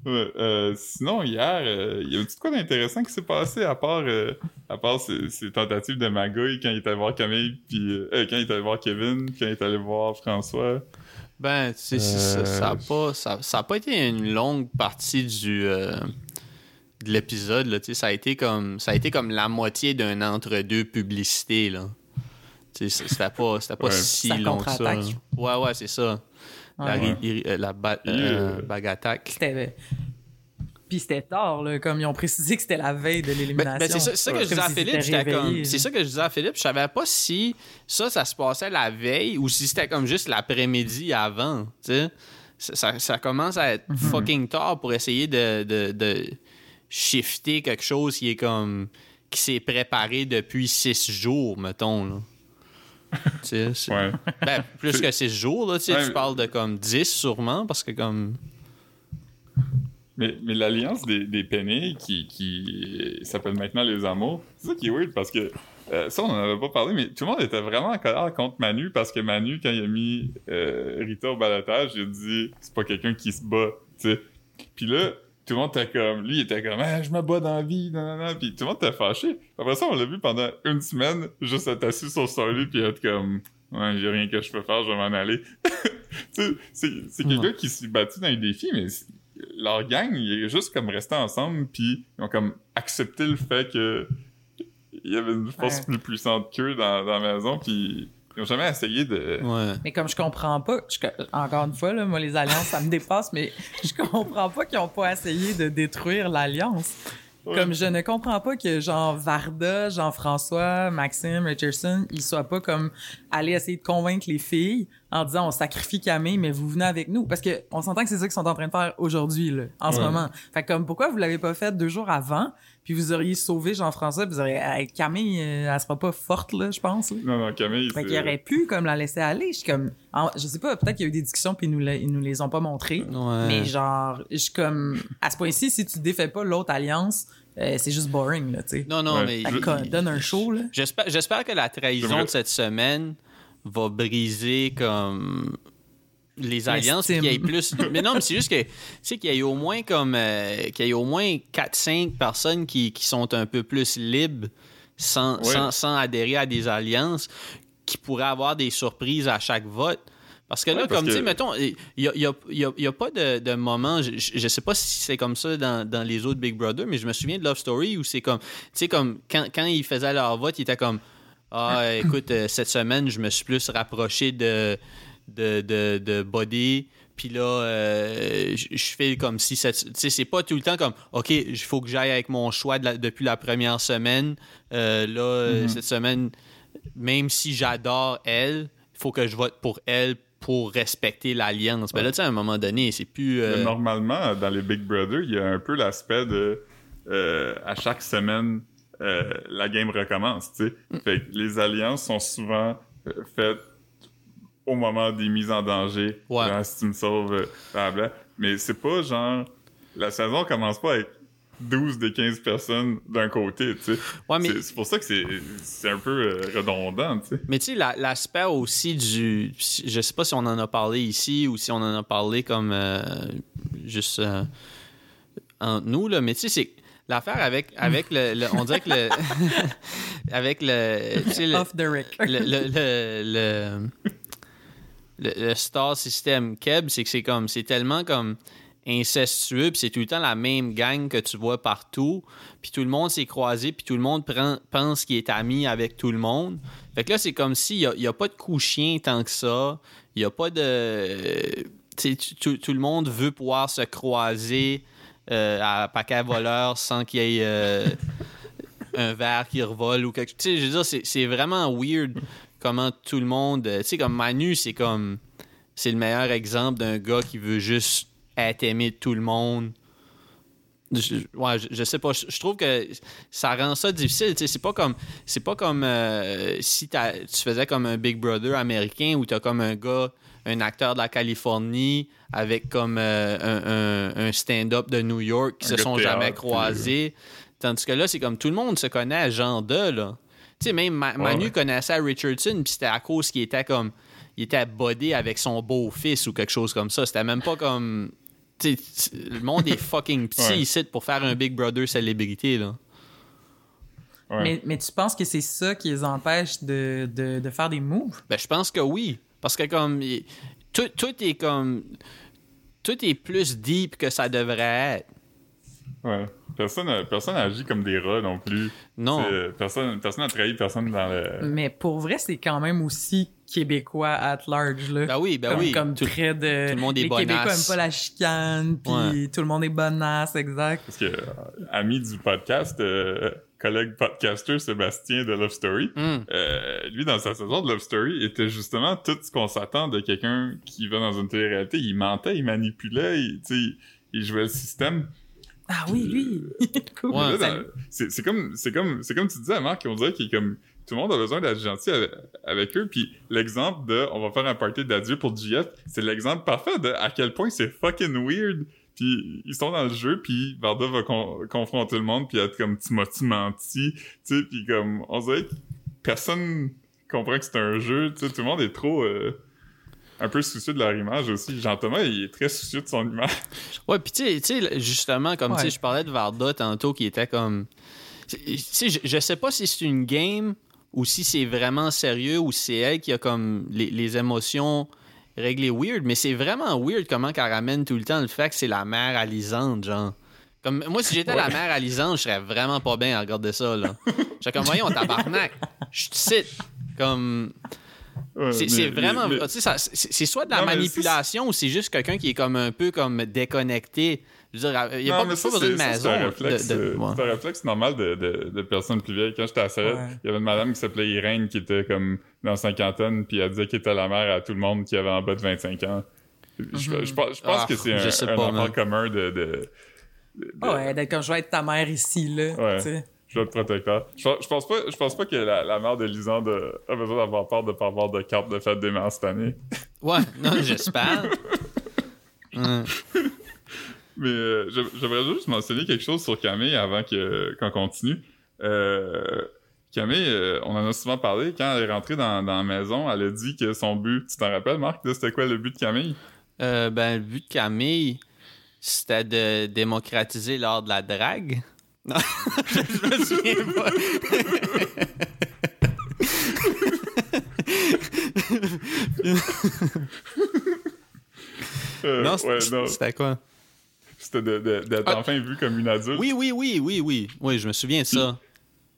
Euh, sinon, hier, euh, il y a-tu de quoi d'intéressant qui s'est passé à part, euh, à part ces, ces tentatives de magouille quand il est allé voir Camille, puis euh, euh, quand il est allé voir Kevin, quand il est allé voir François? Ben, tu sais, ça, Euh, ça a pas, ça, ça a pas été une longue partie du euh, de l'épisode là. Tu sais, ça a été comme, ça a été comme la moitié d'un entre-deux publicité là. Tu sais, c'était pas, c'était pas Ouais. si Ça long que ça. Ouais, ouais, c'est ça. La, Ouais. ba- euh. C'était. Puis c'était tard, là, comme ils ont précisé que c'était la veille de Ben, l'élimination. ben, c'est ça, c'est ça que je disais à Philippe. j'étais comme- C'est ça que je disais à Philippe. Je savais pas si ça, ça se passait la veille ou si c'était comme juste l'après-midi avant. Tu sais, ça, commence à être Mhm. fucking tard pour essayer de, de, de shifter quelque chose qui est comme qui s'est préparé depuis six jours, mettons. Là. Ouais. ben, plus que six jours, là, tu Ouais, parles de comme 10 sûrement, parce que comme. Mais, mais l'alliance des, des qui, qui s'appelle maintenant les amours, c'est ça qui est weird parce que euh, ça, on en avait pas parlé, mais tout le monde était vraiment en colère contre Manu parce que Manu, quand il a mis euh, Rita au balotage, il a dit c'est pas quelqu'un qui se bat, tu sais. Puis là, tout le monde était comme, lui, il était comme, ah, je me bats dans la vie, nan, nan, nan. Puis tout le monde était fâché. Après ça, on l'a vu pendant une semaine, juste être assis sur son lit, puis être comme, ouais, j'ai rien que je peux faire, je vais m'en aller. Tu sais, c'est c'est quelqu'un qui s'est battu dans les défis, mais leur gang, il est juste comme resté ensemble, puis ils ont comme accepté le fait que il y avait une force Ouais. plus puissante qu'eux dans, dans la maison, puis ils ont jamais essayé de... Ouais. Mais comme je comprends pas, je- encore une fois, là, moi, les alliances, ça me dépasse, mais je comprends pas qu'ils ont pas essayé de détruire l'alliance. Ouais. Comme je ne comprends pas que genre Varda, Jean-François, Maxime, Richardson, ils soient pas comme allés essayer de convaincre les filles en disant on sacrifie Camille, mais vous venez avec nous. Parce que on s'entend que c'est ça qu'ils sont en train de faire aujourd'hui, là, en ce moment. Fait que comme pourquoi vous l'avez pas fait deux jours avant, puis vous auriez sauvé Jean-François, puis vous auriez Hey, Camille, euh, elle sera pas forte là, je pense. là. Non, non, Camille, Fait qu'il aurait pu comme la laisser aller. Je suis comme, en- je sais pas, peut-être qu'il y a eu des discussions puis ils nous, la- ils nous les ont pas montrées. Ouais. Mais genre, je suis comme, à ce point-ci, si tu défais pas l'autre alliance, euh, c'est juste boring là, tu sais. Non, non, Ouais. mais. Fait que, je- donne un show là. J'espère, j'espère que la trahison de cette semaine va briser comme les alliances qu'il y ait plus mais non mais c'est juste que tu sais qu'il y ait au moins comme euh, qu'il y ait au moins 4 5 personnes qui, qui sont un peu plus libres sans, sans, sans adhérer à des alliances qui pourraient avoir des surprises à chaque vote. Parce que là, Ouais, parce comme tu sais, que- mettons, il n'y a, y a- il y a- il y a pas de, de moment, je, je je sais pas si c'est comme ça dans, dans les autres Big Brother, mais je me souviens de Love Story où c'est comme, tu sais, comme quand, quand ils faisaient leur vote, ils étaient comme, ah, écoute, euh, cette semaine, je me suis plus rapproché de, de, de, de Body. Puis là, euh, je fais comme si cette. Tu sais, c'est pas tout le temps comme, OK, il faut que j'aille avec mon choix de la- depuis la première semaine. Euh, là, euh, cette semaine, même si j'adore elle, il faut que je vote pour elle pour respecter l'alliance. Mais là, tu sais, à un moment donné, c'est plus. euh, Normalement, dans les Big Brother, il y a un peu l'aspect de à chaque semaine, la game recommence. Tu sais, Mm. fait que les alliances sont souvent faites au moment des mises en danger. Ouais. Genre, si tu me sauves, euh, blablabla. Mais c'est pas genre la saison commence pas avec 12 des 15 personnes d'un côté, tu sais. Ouais, mais, C'est- pour ça que c'est c'est un peu euh, redondant, tu sais. mais tu sais, la- l'aspect aussi du. Je sais pas si on en a parlé ici ou si on en a parlé comme. euh, juste euh, entre nous, là, mais tu sais, c'est. L'affaire avec, avec le, le- On dirait que le. avec le. Tu sais, le, Off the Rick. le, le, le, le, star system Keb, c'est que c'est comme c'est tellement comme incestueux, puis c'est tout le temps la même gang que tu vois partout, puis tout le monde s'est croisé, puis tout le monde pense qu'il est ami avec tout le monde. Fait que là, c'est comme s'il n'y a, y a pas de coup chien tant que ça, il n'y a pas de... tout, le monde veut pouvoir se croiser euh, à paquet voleur sans qu'il y ait... euh, un verre qui revole ou quelque chose. Tu sais, je veux dire, c'est vraiment weird comment tout le monde. euh, Tu sais, comme Manu, c'est comme. C'est le meilleur exemple d'un gars qui veut juste être aimé de tout le monde. Je, ouais, je, je sais pas. Je, je trouve que ça rend ça difficile. Tu sais, c'est pas comme. C'est pas comme euh, si tu faisais comme un Big Brother américain où t'as comme un gars, un acteur de la Californie avec comme euh, un, un- un stand-up de New York qui Un se sont théâtre, jamais croisés. Tandis que là, c'est comme tout le monde se connaît à Jean de, là. Tu sais, même Ma- Manu ouais. connaissait Richardson, puis c'était à cause qu'il était comme. Il était bodé avec son beau-fils ou quelque chose comme ça. C'était même pas comme. Le monde est fucking petit Ouais. ici pour faire un Big Brother célébrité, là. Ouais. Mais, mais tu penses que c'est ça qui les empêche de, de, de faire des moves? Ben, je pense que oui. Parce que comme. Tout, tout est comme. Tout est plus deep que ça devrait être. Ouais. Personne n'a personne n'a agi comme des rats non plus. Non. C'est- Personne personne n'a trahi personne dans le. Mais pour vrai, c'est quand même aussi québécois at large, là. Ben oui, ben comme, oui. Comme Tout- très de... tout le monde est Les Québécois aiment pas la chicane, puis Ouais. tout le monde est bonasse, exact. Parce que, euh, ami du podcast, euh, collègue podcaster Sébastien de Love Story, euh, lui, dans sa saison de Love Story, était justement tout ce qu'on s'attend de quelqu'un qui va dans une télé-réalité. Il mentait, il manipulait, il, tu sais, il- il jouait le système. Ah oui, lui! cool. Ouais. Là, Salut. dans- c'est c'est comme, c'est comme, c'est comme tu disais, Marc, on dirait qu'il est comme, tout le monde a besoin d'être gentil avec, avec eux, puis l'exemple de, on va faire un party d'adieu pour JF, c'est l'exemple parfait de à quel point c'est fucking weird. Puis ils sont dans le jeu, puis Varda va con- confronter le monde, puis être comme, tu m'as-tu menti? Tu sais, puis comme, on dirait que personne comprend que c'est un jeu, tu sais, tout le monde est trop... euh, un peu soucieux de leur image aussi. Jean-Thomas, il est très soucieux de son image. Ouais, puis tu sais- tu sais, justement, comme tu sais, Ouais. je parlais de Varda tantôt qui était comme. Tu sais, je, je sais pas si c'est une game ou si c'est vraiment sérieux ou si c'est elle qui a comme les, les émotions réglées weird, mais c'est vraiment weird comment qu'elle ramène tout le temps le fait que c'est la mère alisante, genre. Comme, moi, si j'étais la mère alisante, je serais vraiment pas bien à regarder ça, là. Je serais comme, voyons, tabarnak, je te cite. Comme. Ouais, C'est mais- c'est vraiment. C'est c'est soit de la Non, manipulation ou c'est juste quelqu'un qui est comme un peu comme déconnecté. Je veux dire, il n'y a Non, pas, mais pas ça, besoin de maison. C'est un réflexe, de- de- euh, ouais. c'est un réflexe normal de, de, de personnes plus vieilles. Quand j'étais à Sorel, Ouais. il y avait une madame qui s'appelait Irène qui était comme dans la cinquantaine, puis elle disait qu'elle était la mère à tout le monde qui avait en bas de 25 ans. Je, je, je pense, je pense Ah, que c'est un, un pas, enfant man. commun de... de, de- de- Ah ouais, d'être comme je vais être ta mère ici, là. Ouais. Je vais protecteur. Je, pense- je pense pas, je pense pas que la, la mère de Lisande a besoin d'avoir peur de pas avoir de carte de fête des mères cette année. Ouais, non, j'espère. Mais euh, j'aimerais juste mentionner quelque chose sur Camille avant que qu'on continue. Euh, Camille, euh, on en a souvent parlé, quand elle est rentrée dans, dans la maison, elle a dit que son but, tu t'en rappelles Marc, c'était quoi le but de Camille? Euh, ben, le but de Camille, c'était de démocratiser l'art de la drague. Non, je me souviens pas. Euh, non, c'était quoi? c'était d'être Ah. enfin vu comme une adulte. Oui, oui, oui, oui, oui. Oui, je me souviens de ça.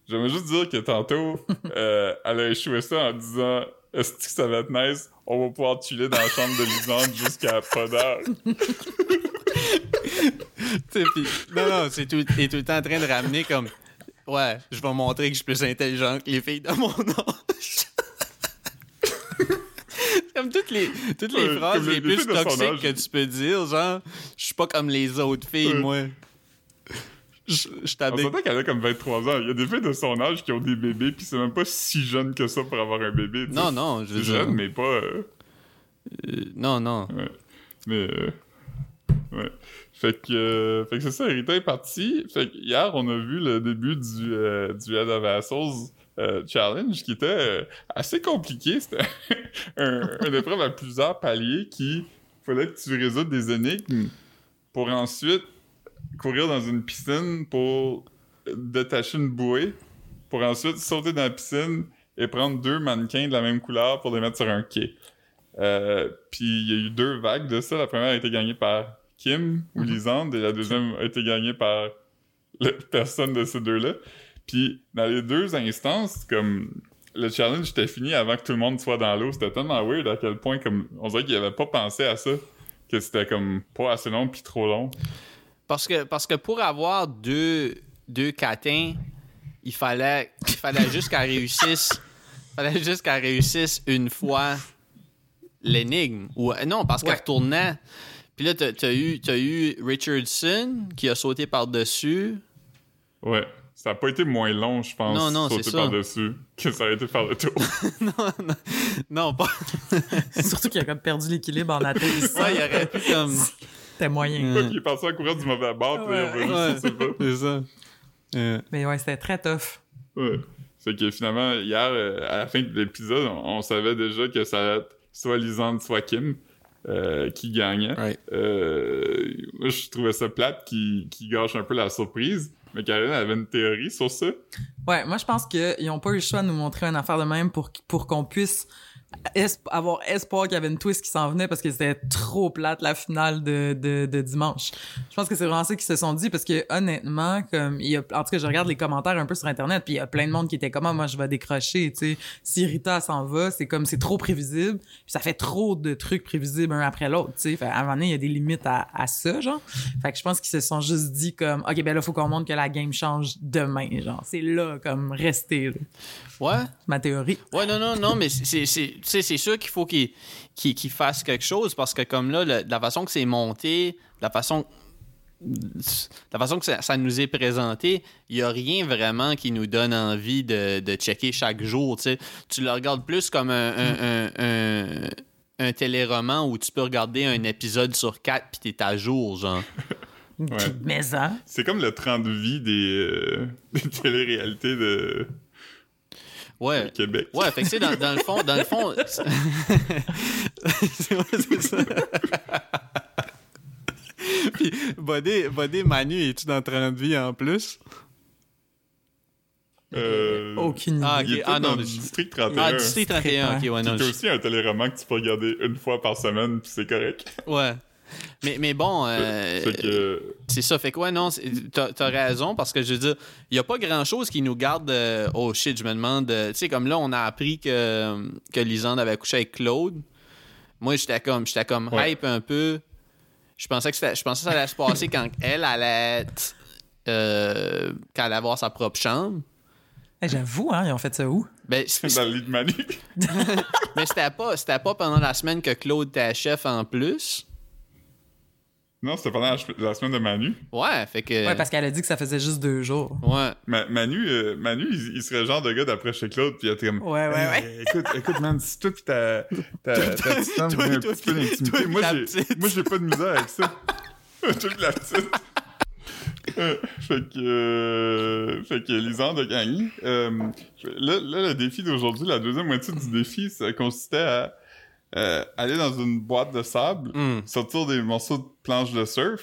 J'aimerais juste dire que tantôt, euh, elle a échoué ça en disant Est-ce que ça va être nice? On va pouvoir tuer dans la chambre de Lisande jusqu'à pas d'heure. Non, non, c'est tout, tout le temps en train de ramener comme. Ouais, je vais montrer que je suis plus intelligent que les filles de mon âge. Comme toutes les, toutes les phrases les- plus toxiques que tu peux dire, genre, je suis pas comme les autres filles, moi. Je je On t'avais. s'entend qu'elle a comme 23 ans. Il y a des filles de son âge qui ont des bébés, puis c'est même pas si jeune que ça pour avoir un bébé. Non, non, je veux dire. jeune, mais pas. euh, euh, non, non. ouais. Mais. Ouais. Fait que, euh, fait que c'est ça, Rita est partie. Fait que hier, on a vu le début du, euh, du Head of euh, Challenge qui était euh, assez compliqué. C'était un, une épreuve à plusieurs paliers qui fallait que tu résoutes des énigmes pour ensuite courir dans une piscine pour détacher une bouée pour ensuite sauter dans la piscine et prendre deux mannequins de la même couleur pour les mettre sur un quai. Puis il y a eu deux vagues de ça. La première a été gagnée par Kim ou Mhm. Lisande et la deuxième a été gagnée par la personne de ces deux-là. Puis dans les deux instances, comme le challenge était fini avant que tout le monde soit dans l'eau, c'était tellement weird à quel point comme on dirait qu'il avait pas pensé à ça, que c'était comme pas assez long puis trop long. Parce que, parce que pour avoir deux, deux catins, il fallait, il fallait juste qu'elle réussisse. fallait juste qu'elle réussisse une fois l'énigme. Ou, euh, non, parce qu'elle Ouais. retournait. Puis là, t'as as eu, t'as eu Richardson qui a sauté par-dessus. Ouais. Ça a pas été moins long, je pense, Non, non, c'est sauter ça. par-dessus, que ça a été faire le tour. non, non, non, pas. Surtout qu'il a comme perdu l'équilibre en atterrissant. Ouais, il aurait pu comme. C'était moyen. Quoi qu'il est parti en courant du mauvais bord, puis il est revenu Ouais. sur ses pas. C'est ça. Euh, Mais ouais, c'était très tough. Ouais. Fait que finalement, hier, euh, à la fin de l'épisode, on, on savait déjà que ça allait être soit Lisande, soit Kim euh, qui gagnait. Ouais. Euh, moi, je trouvais ça plate qui, qui gâche un peu la surprise. Mais Karine avait une théorie sur ça. Ouais, moi je pense qu'ils ont pas eu le choix de nous montrer une affaire de même pour, pour qu'on puisse avoir espoir qu'il y avait une twist qui s'en venait parce que c'était trop plate la finale de, de, de dimanche. Je pense que c'est vraiment ça qu'ils se sont dit parce que honnêtement, comme il y a, en tout cas, je regarde les commentaires un peu sur internet puis il y a plein de monde qui était comme Ah, moi je vais décrocher, tu sais. Si Rita s'en va, c'est comme c'est trop prévisible, puis ça fait trop de trucs prévisibles un après l'autre, tu sais. Fait, à un moment donné, il y a des limites à, à ça, genre. Fait que je pense qu'ils se sont juste dit comme OK, ben là faut qu'on montre que la game change demain, genre. C'est là comme rester. là. Ouais. Ma théorie. Ouais, non, non, non, mais c'est, sais, c'est sûr qu'il faut qu'il, qu'il, qu'il fasse quelque chose parce que comme là, le- la façon que c'est monté, la façon, la façon que ça, ça nous est présenté, il n'y a rien vraiment qui nous donne envie de, de checker chaque jour. tu le regardes plus comme un, un, un, un, un téléroman où tu peux regarder un épisode sur quatre puis t'es à jour, genre. Ouais. Mais ça. C'est comme le 30 vie des, euh, des téléréalités de Ouais. Québec. Ouais, fait que tu sais, dans, dans le fond, dans le fond. c'est c'est ça. Puis, Bodé, Bodé Manu, es-tu dans 30 vie en plus? Euh, Aucune idée. Ah, il ok. était Ah, non, dans mais- district 31. Ah, District 31, ok, ouais, non. C'est aussi un téléroman que tu peux regarder une fois par semaine, puis c'est correct. Ouais. Mais, mais bon, euh, Fait que... c'est ça. Fait que, ouais, non, t'as t'as raison, parce que je veux dire, il n'y a pas grand-chose qui nous garde. euh, oh shit, je me demande. euh, tu sais, comme là, on a appris que, que Lisande avait couché avec Claude. Moi, j'étais comme, j'étais comme Ouais. hype un peu. Je pensais que je pensais que ça allait se passer quand elle allait être. euh, quand elle allait avoir sa propre chambre. Eh, J'avoue, hein, ils ont fait ça où? Ben, dans le lit de Manu. mais c'était pas, c'était pas pendant la semaine que Claude était chef en plus. Non, c'était pendant la, semaine de Manu. Ouais, fait que. Ouais, parce qu'elle a dit que ça faisait juste deux jours. Ouais. Ma- Manu, euh, Manu il, il serait le genre de gars d'après chez Claude, puis il était comme... Ouais, ouais, ouais. Hey, écoute, écoute, man, si toi pis ta, petite femme un toi petit peu d'intimité, moi j'ai, pas de misère avec ça. toi la petite. Euh, fait que euh, fait que Lisande a gagné. Euh, là, là, le défi d'aujourd'hui, la deuxième moitié du défi, ça consistait à euh, aller dans une boîte de sable, Hmm. sortir des morceaux de planche de surf,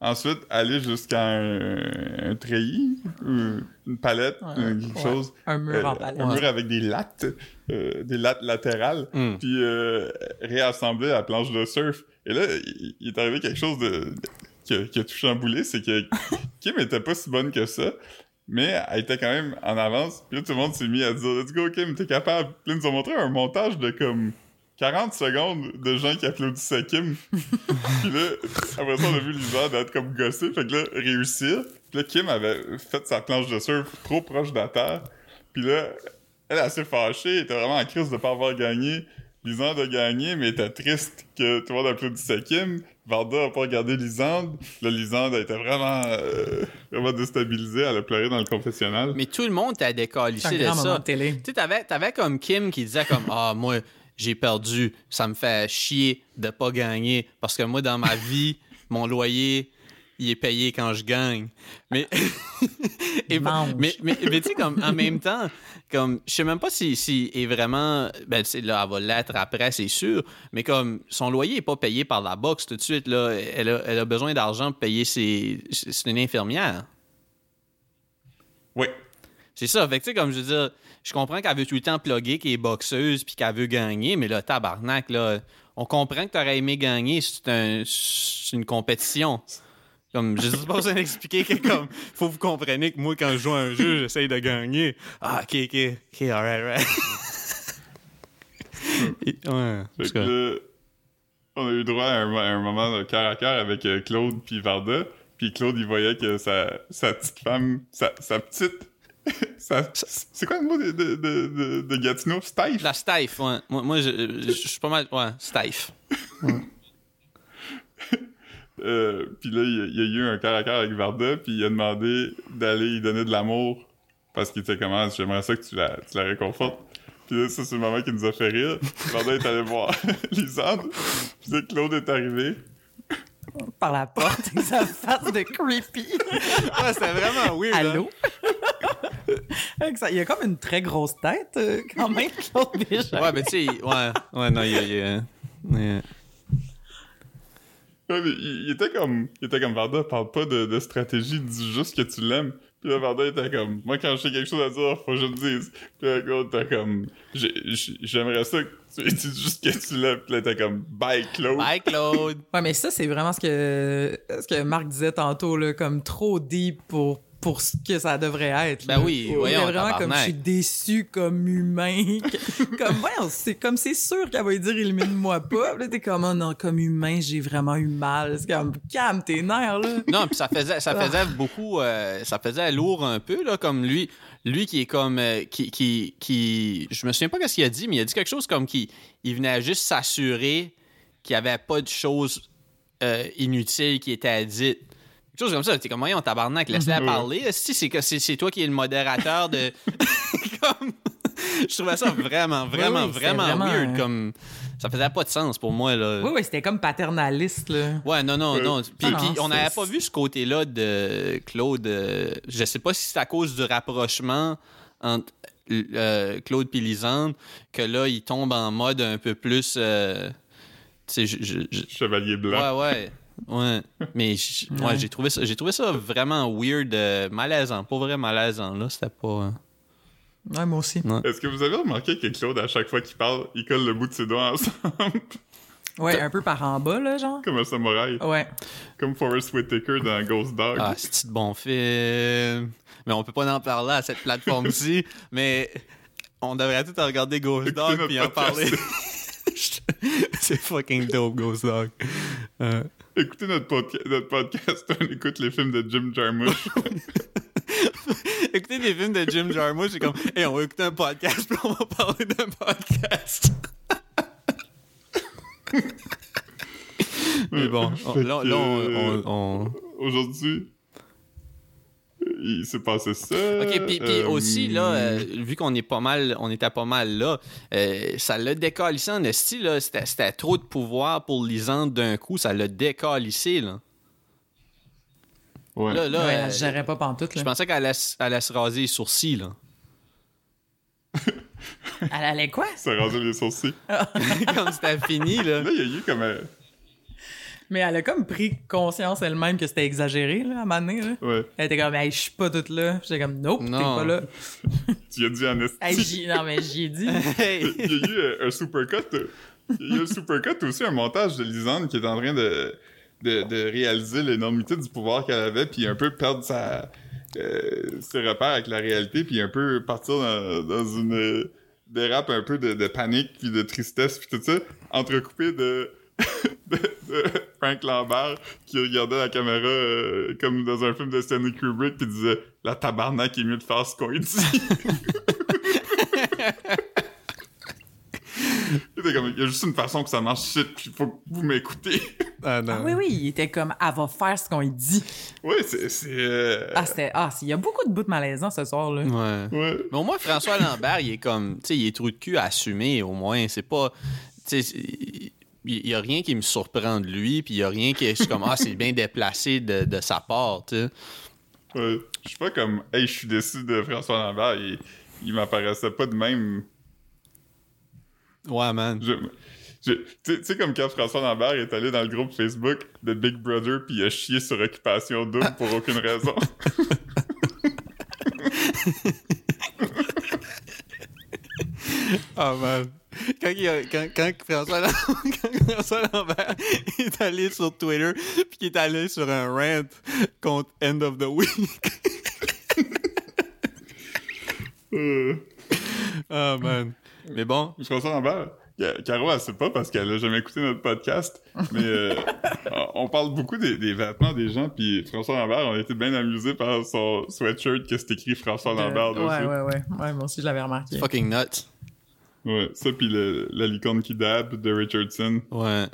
ensuite aller jusqu'à un, un treillis, ou une palette, Ouais, euh, quelque ouais. chose, Un mur euh, en palette. un mur avec des lattes, euh, des lattes latérales, Hmm. puis euh, réassembler la planche de surf. Et là, il, il est arrivé quelque chose de, qui, a, qui a tout chamboulé, c'est que Kim était pas si bonne que ça, mais elle était quand même en avance. Puis là, tout le monde s'est mis à dire « Let's go, Kim, t'es capable! » Puis là, ils nous ont montré un montage de comme 40 secondes de gens qui applaudissaient Kim. puis là, après ça, on a vu Lisa d'être comme gossé, fait que là, réussir. Puis là, Kim avait fait sa planche de surf trop proche de la terre. Puis là, elle est assez fâchée, elle était vraiment en crise de pas avoir gagné. Lisande a gagné, mais elle était triste que tout le monde applaudissait Kim. Varda a pas regardé Lisande. Là, Lisande elle était vraiment, euh, vraiment déstabilisée. Elle a pleuré dans le confessionnal. Mais tout le monde t'a C'est un décalissé de ça. de télé. Tu sais, t'avais, t'avais comme Kim qui disait comme Ah, moi, j'ai perdu. Ça me fait chier de pas gagner. Parce que moi, dans ma vie, mon loyer, il est payé quand je gagne. Mais, et, mais, mais, mais tu sais, comme, en même temps, comme, je sais même pas si, si est vraiment, ben, tu sais, là, elle va l'être après, c'est sûr, mais comme, son loyer est pas payé par la boxe tout de suite, là, elle a, elle a besoin d'argent pour payer ses, c'est une infirmière. Oui. C'est ça. Fait que, tu sais, comme je veux dire, je comprends qu'elle veut tout le temps plugger, qu'elle est boxeuse, puis qu'elle veut gagner, mais là, tabarnak, là, on comprend que t'aurais aimé gagner c'est un, c'est une compétition. Comme, je sais pas besoin d'expliquer que, comme, faut que vous compreniez que moi, quand je joue à un jeu, j'essaye de gagner. Ah, ok, ok, ok, alright. Et- ouais, Fait que là, on a eu droit à un, à un moment de cœur à cœur avec euh, Claude puis Varda. Puis Claude, il voyait que sa, sa petite femme, sa, sa petite... c'est quoi le mot de, de, de, de, de Gatineau? Steiff? La Stife, ouais. Moi, moi je, je- je suis pas mal. Ouais, Stife. Euh, puis là, il y, a, eu un cœur à cœur avec Varda, puis il a demandé d'aller lui donner de l'amour parce qu'il était comment j'aimerais ça que tu la, tu la réconfortes. Puis là, ça, c'est le moment qui nous a fait rire. Varda est allé voir Lisande, puis là, Claude est arrivé. Par la porte, avec sa face de creepy. Ouais, c'était vraiment weird. hein. Allô? Il a comme une très grosse tête, euh, quand même, Claude déjà. Ouais, mais tu sais, ouais, ouais, non, il y a. il a- ouais. Ouais, mais il, il était comme, il était comme Varda, parle pas de, de stratégie, dis juste que tu l'aimes. Puis là, Varda était comme, moi, quand j'ai quelque chose à dire, faut que je le dise. Puis là, Claude était comme, J'ai- j'ai- j'aimerais ça que tu dises juste que tu l'aimes. Puis là, t'es comme, bye, Claude. Bye, Claude. Ouais, mais ça, c'est vraiment ce que, ce que Marc disait tantôt, là, comme trop deep pour, pour ce que ça devrait être. Ben là. oui, voyons, vraiment comme je suis déçu comme humain. comme, voyons, c'est comme c'est sûr qu'elle va lui dire élimine-moi pas. Là, t'es comme, oh non, comme humain, j'ai vraiment eu mal. C'est comme, calme tes nerfs, là. Non, puis ça faisait, ça faisait beaucoup, euh, ça faisait lourd un peu là, comme lui, lui qui est comme, euh, qui, qui, qui, je me souviens pas ce qu'il a dit, mais il a dit quelque chose comme qui, il venait juste s'assurer qu'il y avait pas de choses euh, inutiles qui étaient dites. Chose comme ça. T'es comme, voyons, tabarnak, laisse-la Mhm. parler. Si c'est que c'est c'est toi qui es le modérateur de, comme, je trouvais ça vraiment, vraiment, oui, vraiment, vraiment, weird. euh, Comme, ça faisait pas de sens pour moi là. Oui, oui, c'était comme paternaliste, là. Ouais, non, non, Euh, non. Puis, Ah non, puis on n'avait pas vu ce côté-là de Claude. euh, je sais pas si c'est à cause du rapprochement entre euh, Claude et Lisande que là, il tombe en mode un peu plus. euh, tu sais, je- je- je- Chevalier blanc. ouais, ouais. Ouais, mais j- ouais, Ouais. j'ai trouvé ça, j'ai trouvé ça vraiment weird, euh, malaisant, pas vrai malaisant là, c'était pas. euh, Ouais, moi aussi. Est-ce que vous avez remarqué que Claude, à chaque fois qu'il parle, il colle le bout de ses doigts ensemble, Ouais, un peu par en bas, là, genre. comme un samouraï, Ouais. comme Forrest Whitaker dans Ghost Dog. Ah, c'est de bon film? Mais on peut pas en parler à cette plateforme-ci. mais on devrait tout regarder Ghost Écoutez Dog puis en parler. c'est fucking dope, Ghost Dog. Euh, Écoutez notre, podca- notre podcast, on écoute les films de Jim Jarmusch. écouter des films de Jim Jarmusch, c'est comme, hey, on va écouter un podcast puis on va parler d'un podcast. Mais bon, on- là, là, on- on- on, Aujourd'hui, il s'est passé ça. OK, puis, puis euh, aussi, là, euh, vu qu'on est pas mal, on était pas mal là, euh, ça l'a décalissé en esti, là. C'était, c'était trop de pouvoir pour Lisande d'un coup, ça l'a décalissé, là. Ouais. Là, là, ouais, elle gérait pas pantoute, je là. pensais qu'elle allait, se raser les sourcils, là. Elle allait quoi? Ça rasait les sourcils. Comme c'était fini, là. Là, il y a eu comme un... Mais elle a comme pris conscience elle-même que c'était exagéré, là, à un moment donné, là. Ouais. Elle était comme, hey, je suis pas toute là. J'étais comme, nope, t'es Non. pas là. Tu as dit en. Hey, non, mais j'y ai dit. Hey! Il y a eu euh, un supercut. euh, Il y a eu un supercut aussi, un montage de Lisande qui est en train de, de, de réaliser l'énormité du pouvoir qu'elle avait, puis un peu perdre sa, euh, ses repères avec la réalité, puis un peu partir dans, dans une euh, dérape un peu de, de panique, puis de tristesse, puis tout ça, entrecoupé de, de, de Frank Lambert qui regardait la caméra euh, comme dans un film de Stanley Kubrick, puis disait « La tabarnak est mieux de faire ce qu'on lui dit. » Il était comme, il y a juste une façon que ça marche shit, puis faut que vous m'écoutez. Ah, non. Ah oui, oui, il était comme, elle va faire ce qu'on lui dit. ouais, c'est, c'est, euh, Ah, c'était, ah, il y a beaucoup de bouts de malaisants ce soir, là. Ouais. ouais. Mais au moins, François Lambert, il est comme, tu sais, il est trou de cul à assumer, au moins. C'est pas, tu sais, c'est- il y a rien qui me surprend de lui, puis il y a rien qui est je suis comme ah c'est bien déplacé de, de sa part, tu sais. Ouais. Je suis pas comme, hey, je suis déçu de François Lambert. Il, il m'apparaissait pas de même. Ouais, man. Tu sais- comme quand François Lambert est allé dans le groupe Facebook de Big Brother puis il a chié sur Occupation Double pour aucune raison. Ah, man. Quand, il a- quand, quand François, Lambert, quand François Lambert est allé sur Twitter, puis qu'il est allé sur un rant contre End of the Week. Euh, Ah, man. Mais bon, François Lambert, Ca- Caro, elle sait pas parce qu'elle a jamais écouté notre podcast, mais euh, on parle beaucoup des, des vêtements des gens, puis François Lambert, on a été bien amusés par son sweatshirt que c'est écrit François Lambert dessus. ouais, ouais, ouais. Ouais, moi aussi, je l'avais remarqué. fucking nuts. Ouais, ça puis le- la licorne qui dab de Richardson. Ouais.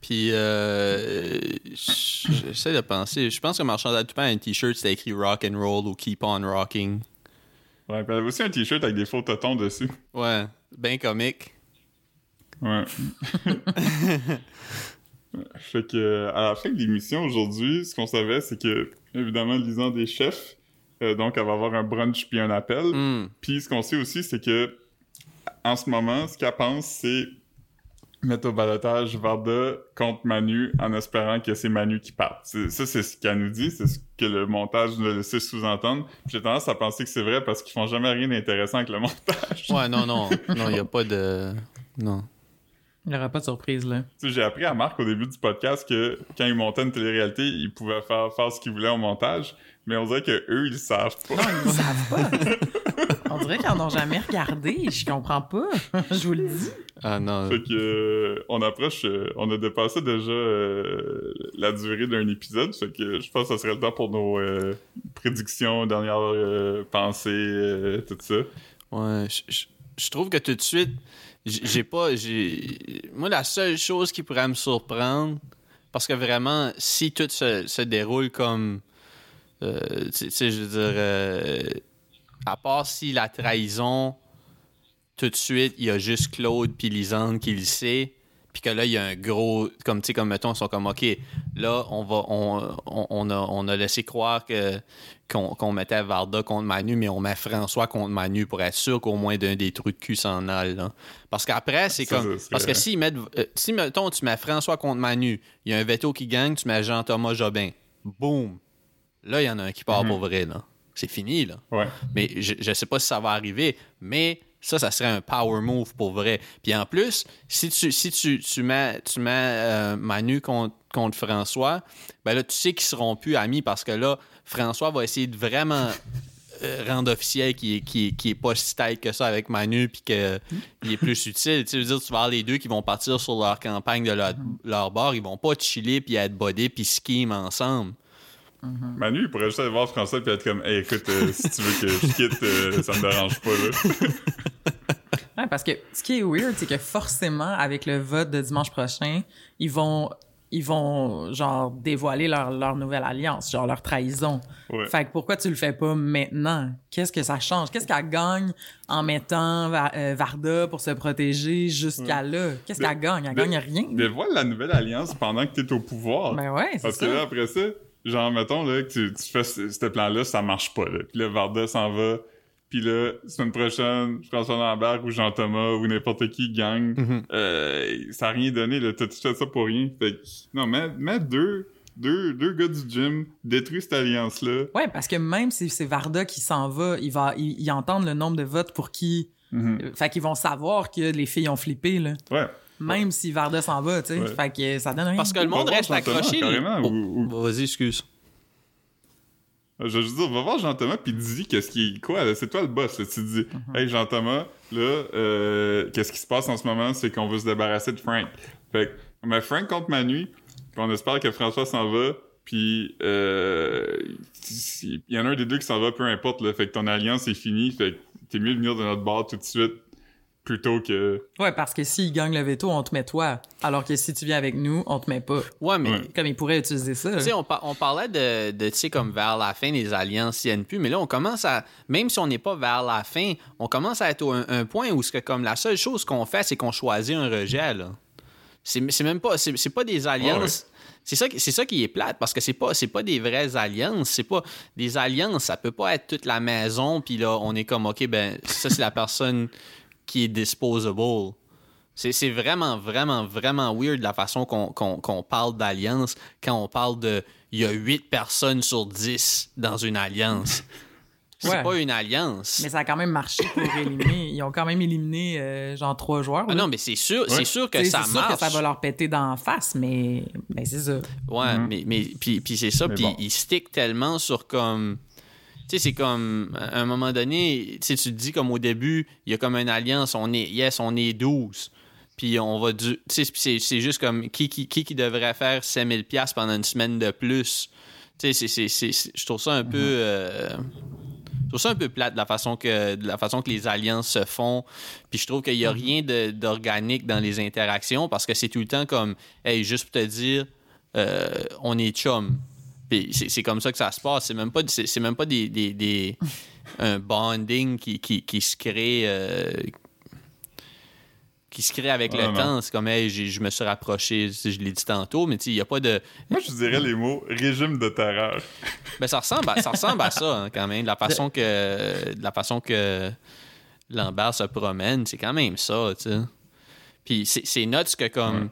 Puis, euh, j'essaie de penser. Je pense que Marchand Toupin a un t-shirt, c'était écrit Rock and Roll ou Keep on Rocking. Ouais, puis elle avait aussi un t-shirt avec des faux totons dessus. Ouais, ben comique. Ouais. fait que à la fin de l'émission aujourd'hui, ce qu'on savait, c'est que évidemment lisant des chefs, euh, donc elle va avoir un brunch puis un appel. Hmm. Puis ce qu'on sait aussi, c'est que en ce moment, ce qu'elle pense, c'est mettre au balotage Varda contre Manu en espérant que c'est Manu qui parte. C'est- Ça, c'est ce qu'elle nous dit, c'est ce que le montage nous a laissé sous-entendre. J'ai tendance à penser que c'est vrai parce qu'ils font jamais rien d'intéressant avec le montage. Ouais, non, non. Non, il n'y a pas de. Non. Il n'y aura pas de surprise, là. J'ai appris à Marc au début du podcast que quand ils montaient une télé-réalité, ils pouvaient faire, faire ce qu'ils voulaient au montage, mais on dirait que eux ils savent pas. Non, ils ne savent pas. On dirait qu'ils en ont jamais regardé. Je comprends pas. je vous le dis. Ah non. Fait que euh, on approche, euh, on a dépassé déjà euh, la durée d'un épisode, fait que je pense que ça serait le temps pour nos euh, prédictions, dernières euh, pensées, euh, tout ça. Ouais, je- trouve que tout de suite, j'ai pas. j'ai Moi, la seule chose qui pourrait me surprendre, parce que vraiment, si tout se, se déroule comme. euh, tu tu sais, je veux dire. euh, à part si la trahison, tout de suite, il y a juste Claude puis Lisande qui le sait. Puis que là, il y a un gros. Comme, tu sais, comme mettons, ils sont comme, OK, là, on va. On, on, on a, on a laissé croire que qu'on mettait Varda contre Manu, mais on met François contre Manu pour être sûr qu'au moins d'un des trucs de cul s'en aille. là. Parce qu'après, c'est comme. Parce que s'ils mettent. euh, si, mettons, tu mets François contre Manu, il y a un veto qui gagne, tu mets Jean-Thomas Jobin. Boum! Là, il y en a un qui part Mhm. pour vrai, là. C'est fini, là. Ouais. Mais je, je sais pas si ça va arriver, mais ça, ça serait un power move pour vrai. Puis en plus, si tu, si tu, tu mets, tu mets euh, Manu contre, contre François, ben là, tu sais qu'ils seront plus amis parce que là, François va essayer de vraiment euh, rendre officiel qu'il est, qu'il est- pas si tight que ça avec Manu puis qu'il est plus utile. Tu veux dire, tu vas avoir les deux qui vont partir sur leur campagne de leur, leur bord, ils vont pas chiller puis être bodés puis scheme ensemble. Manu, il pourrait juste aller voir François et être comme, hey, écoute, euh, si tu veux que je quitte, euh, ça me dérange pas, là. Ouais, parce que ce qui est weird, c'est que forcément, avec le vote de dimanche prochain, ils vont, ils vont, genre, dévoiler leur, leur nouvelle alliance, genre leur trahison. Ouais. Fait que pourquoi tu le fais pas maintenant? Qu'est-ce que ça change? Qu'est-ce qu'elle gagne en mettant Va- euh, Varda pour se protéger jusqu'à là? Qu'est-ce qu'elle gagne? Elle gagne rien. Dévoile la nouvelle alliance pendant que t'es au pouvoir. Ben ouais, c'est Parce que ça. là, après ça, genre, mettons, là, que tu, tu fais ce, ce plan-là, ça marche pas, là. Puis là, Varda s'en va. Puis là, semaine prochaine, François Lambert ou Jean-Thomas ou n'importe qui gagne. Mhm. Euh, ça a rien donné, là. T'as tout fait ça pour rien. Fait que, non, mets, mets deux, deux, deux gars du gym, détruis cette alliance-là. Ouais, parce que même si c'est Varda qui s'en va, il va, il, il entendre le nombre de votes pour qui. Mhm. Fait qu'ils vont savoir que les filles ont flippé, là. Ouais. Même si Varda s'en va, tu sais. Ouais. Fait que ça donne rien. Parce que le monde reste accroché. ou- Vas-y, excuse. Je veux juste dire, va voir Jean-Thomas puis dis qu'est-ce qui quoi là, c'est toi le boss là. tu dis hey Jean-Thomas là euh, qu'est-ce qui se passe en ce moment c'est qu'on veut se débarrasser de Frank fait que on met Frank contre Manu puis on espère que François s'en va puis euh, il y en a un des deux qui s'en va peu importe là fait que ton alliance est finie fait que t'es mieux de venir de notre bord tout de suite plutôt que Ouais, parce que s'il gagne le veto, on te met toi. Alors que si tu viens avec nous, on te met pas. Ouais, mais Ouais. Comme il pourrait utiliser ça. Tu sais, on, par- on parlait de, de tu sais, comme vers la fin des alliances CNP, mais là, on commence à, même si on n'est pas vers la fin, on commence à être au un, un point où ce que, comme la seule chose qu'on fait, c'est qu'on choisit un rejet, là. C'est c'est même pas, c'est c'est pas des alliances. C'est ça, c'est ça qui est plate parce que c'est pas, c'est pas des vraies alliances. C'est pas des alliances. Ça peut pas être toute la maison puis là on est comme ok ben ça c'est la personne qui est disposable. C'est, c'est vraiment, vraiment, vraiment weird la façon qu'on, qu'on- qu'on parle d'alliance quand on parle de il y a 8 personnes sur 10 dans une alliance. C'est Ouais. pas une alliance. Mais ça a quand même marché pour éliminer. Ils ont quand même éliminé, euh, genre, trois joueurs. Ah non, mais c'est sûr, Ouais. c'est sûr que ça c'est sûr marche. que ça va leur péter d'en face, mais, mais c'est ça. Ouais, mais, mais puis, puis c'est ça, Mais puis bon. ils stick tellement sur comme. Tu sais, c'est comme, à un moment donné, tu te dis comme au début, il y a comme une alliance, on est, yes, on est 12. Puis on va du. Tu sais, c'est- juste comme qui, qui, qui, qui devrait faire 5000$ pendant une semaine de plus? Tu sais, je trouve ça un peu. euh, je trouve ça un peu plate de la façon que, de la façon que les alliances se font. Puis je trouve qu'il n'y a rien de- d'organique dans les interactions parce que c'est tout le temps comme, hey, juste pour te dire, euh, on est chum. Puis c'est c'est comme ça que ça se passe. C'est même pas, c'est c'est même pas des, des, des- un bonding qui, qui, qui se crée. euh, qui se crée avec le non. temps. C'est comme, hey, je me suis rapproché, je l'ai dit tantôt, mais il n'y a pas de. Moi, je dirais les mots régime de terreur. Ben, ça ressemble à ça, ressemble à ça hein, quand même. De la façon que, de la façon que Lambert se promène, c'est quand même ça, tu sais. Puis c'est c'est nuts que comme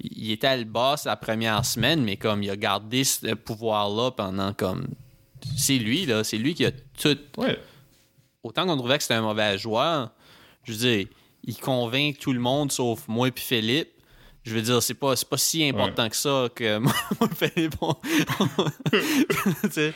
il était le boss la première semaine, mais comme il a gardé ce pouvoir-là pendant comme c'est lui là, c'est lui qui a tout. Ouais. Autant qu'on trouvait que c'était un mauvais joueur, je veux dire, il convainc tout le monde sauf moi puis Philippe. Je veux dire, c'est pas, c'est pas si important que ça que moi, Philippe, on- fait,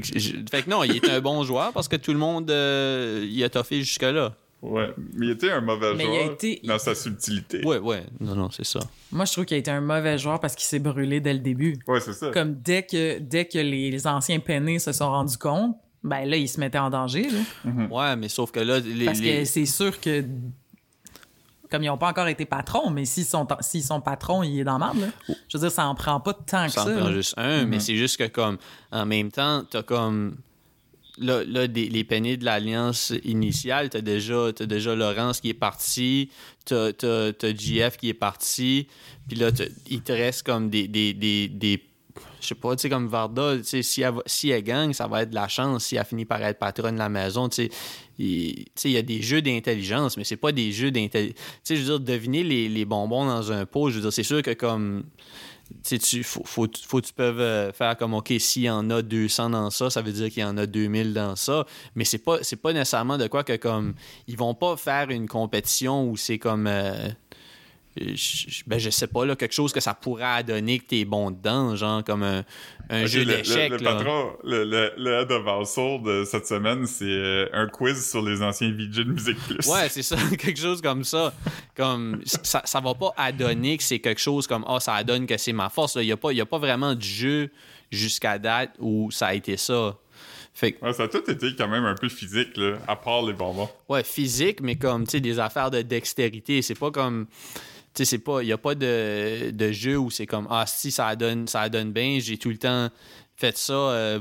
que, je- fait que non, il est un bon joueur parce que tout le monde euh, il a toffé jusque-là. Ouais. Mais il était un mauvais Mais il a joueur été- dans sa subtilité. Ouais, ouais. Non, non, c'est ça. Moi, je trouve qu'il a été un mauvais joueur parce qu'il s'est brûlé dès le début. Ouais, c'est ça. Comme dès que, dès que les, les anciens peinés se sont rendus compte, ben là, ils se mettaient en danger. là. Ouais, mais sauf que là, les. Parce les- que c'est sûr que, comme ils n'ont pas encore été patrons, mais s'ils sont, s'ils sont patrons, il est dans là. Je veux dire, ça en prend pas tant que Ça ça. en prend juste un, mais c'est juste que comme en même temps, t'as comme là, là des- les peignés de l'alliance initiale, t'as déjà t'as déjà Laurence qui est parti, t'as t'as t'as JF qui est parti, puis là il te reste comme des des des, des je sais pas, tu sais, comme Varda, tu sais, si elle, si elle gagne, ça va être de la chance. Si elle finit par être patronne de la maison, tu sais, il tu sais, il y a des jeux d'intelligence, mais c'est pas des jeux d'intelligence. Tu sais, je veux dire, deviner les, les bonbons dans un pot, je veux dire, c'est sûr que comme tu faut que tu peux euh, faire comme OK, s'il y en a 200 dans ça, ça veut dire qu'il y en a 2000 dans ça, mais c'est pas c'est pas nécessairement de quoi que comme ils vont pas faire une compétition où c'est comme euh, je, ben je sais pas là quelque chose que ça pourrait donner que t'es bon dedans, genre comme un, jeu d'échecs le, le patron, le, le, le head of household de cette semaine, c'est euh, un quiz sur les anciens VJ de Musique Plus. Ouais, c'est ça, quelque chose comme ça. Comme ça, ça va pas adonner que c'est quelque chose comme ah ça adonne que c'est ma force. Il y a pas y a pas vraiment de jeu jusqu'à date où ça a été ça. Fait que Ouais, ça a tout été quand même un peu physique, là, à part les bonbons. ouais, physique mais comme tu sais des affaires de dextérité, c'est pas comme tu sais c'est pas il y a pas de, de jeu où c'est comme ah si ça donne ça donne bien, j'ai tout le temps fait ça euh,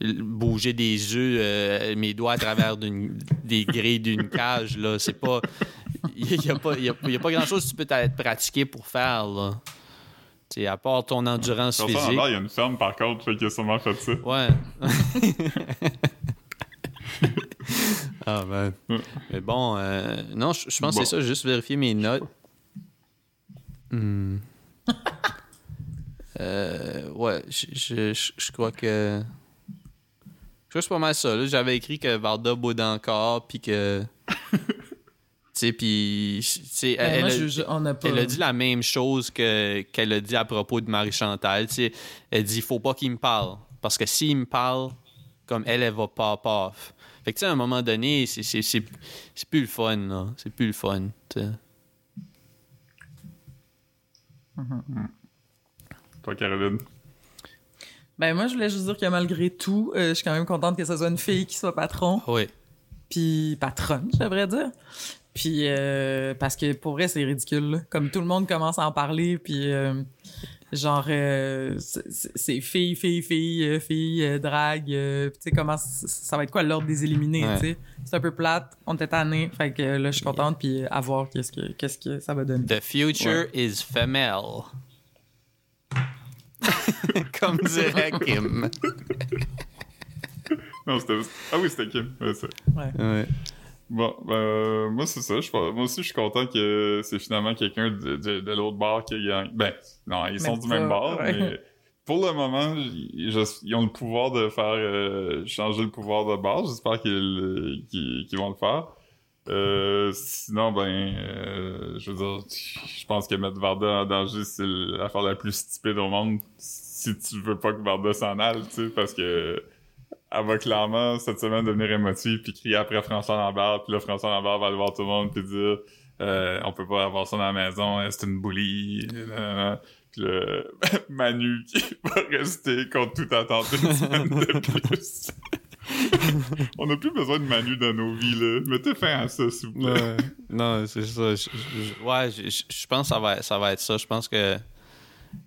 bouger des œufs euh, mes doigts à travers d'une- des grilles d'une cage là, c'est pas il n'y a, pas- y a- il y a pas grand chose que tu peux être pratiquer pour faire. Là. À part ton endurance Sur physique. il y a une ferme, par contre, fait qu'il a sûrement fait ça. Ouais. ah ben. Mais bon, euh, non, je pense que c'est ça, juste vérifier mes notes. Hmm. Euh, ouais, je, je, je- je crois que. Je crois que c'est pas mal ça. J'avais écrit que Varda boude encore, puis que. tu sais, puis. Ben, elle, elle a dit la même chose que qu'elle a dit à propos de Marie-Chantal. Tu sais, elle dit faut pas qu'il me parle. Parce que s'il me parle, comme elle, elle va pas paf. Fait que tu sais, à un moment donné, c'est- plus le fun, là. C'est plus le fun. Sais. Toi, Caroline? Ben, moi, je voulais juste dire que malgré tout, euh, je suis quand même contente que ce soit une fille qui soit patron. Oui. puis patronne, je devrais dire. Puis euh, parce que pour vrai, c'est ridicule. là. Comme tout le monde commence à en parler, puis euh, genre euh, c'est- fille, fille, fille, euh, fille, euh, drague. euh, tu sais, comment ça va être quoi l'ordre des éliminés, Ouais. tu sais? C'est un peu plate, on était tannés. Fait que euh, là, je suis contente, puis à voir qu'est-ce que, qu'est-ce que ça va donner. The future is femelle. Comme dirait Kim. Non, c'était. Ah oui, c'était Kim. Ouais, c'est- Ouais. Bon, ben, euh, moi, c'est ça. Je, moi aussi, je suis content que c'est finalement quelqu'un de, de, de l'autre bar qui gagne. Ben, non, ils sont du même bar, ouais. mais pour le moment, ils, ont le pouvoir de faire euh, changer le pouvoir de bar. J'espère qu'ils vont le faire. Euh, sinon, ben, euh, je veux dire, je pense que mettre Varda en danger, c'est l'affaire la plus stupide au monde. Si tu veux pas que Varda s'en aille, tu sais, parce que elle va clairement cette semaine devenir émotive puis crier après François Lambert puis là François Lambert va aller voir tout le monde puis dire euh, on peut pas avoir ça dans la maison euh, c'est une nanana. puis là, Manu qui va rester contre toute attente on a plus besoin de Manu dans nos vies là mettez fin à ça s'il vous plaît. Non, c'est ça. Je- ouais, je pense que ça va, ça va être ça. Je pense que.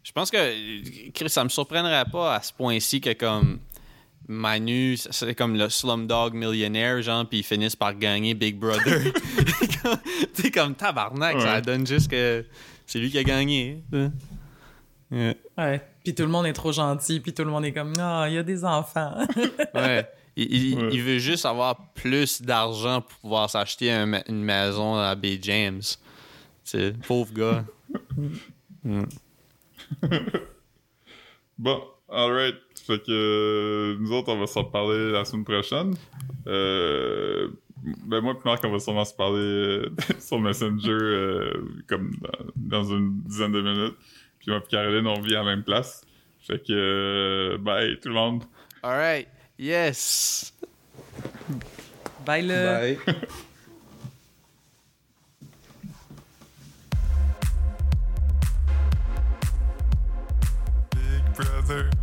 Je pense que. Chris, ça me surprendrait pas à ce point-ci que, comme. Manu, c'est comme le Slumdog millionnaire, genre, puis ils finissent par gagner Big Brother. sais, comme tabarnak, ça donne juste que c'est lui qui a gagné. hein. Ouais. Ouais. Puis tout le monde est trop gentil, puis tout le monde est comme, ah, il y a des enfants. Ouais. Il, il- Ouais. il veut juste avoir plus d'argent pour pouvoir s'acheter un une maison à Bay James. C'est pauvre gars. Bon, Alright. Fait que euh, nous autres, on va s'en parler la semaine prochaine. Euh, ben moi et Marc, on va sûrement se parler euh, sur Messenger comme dans, une dizaine de minutes. Puis moi et Caroline, on vit à la même place. Fait que bye tout le monde. Alright. Yes. Bye le. Bye. brother.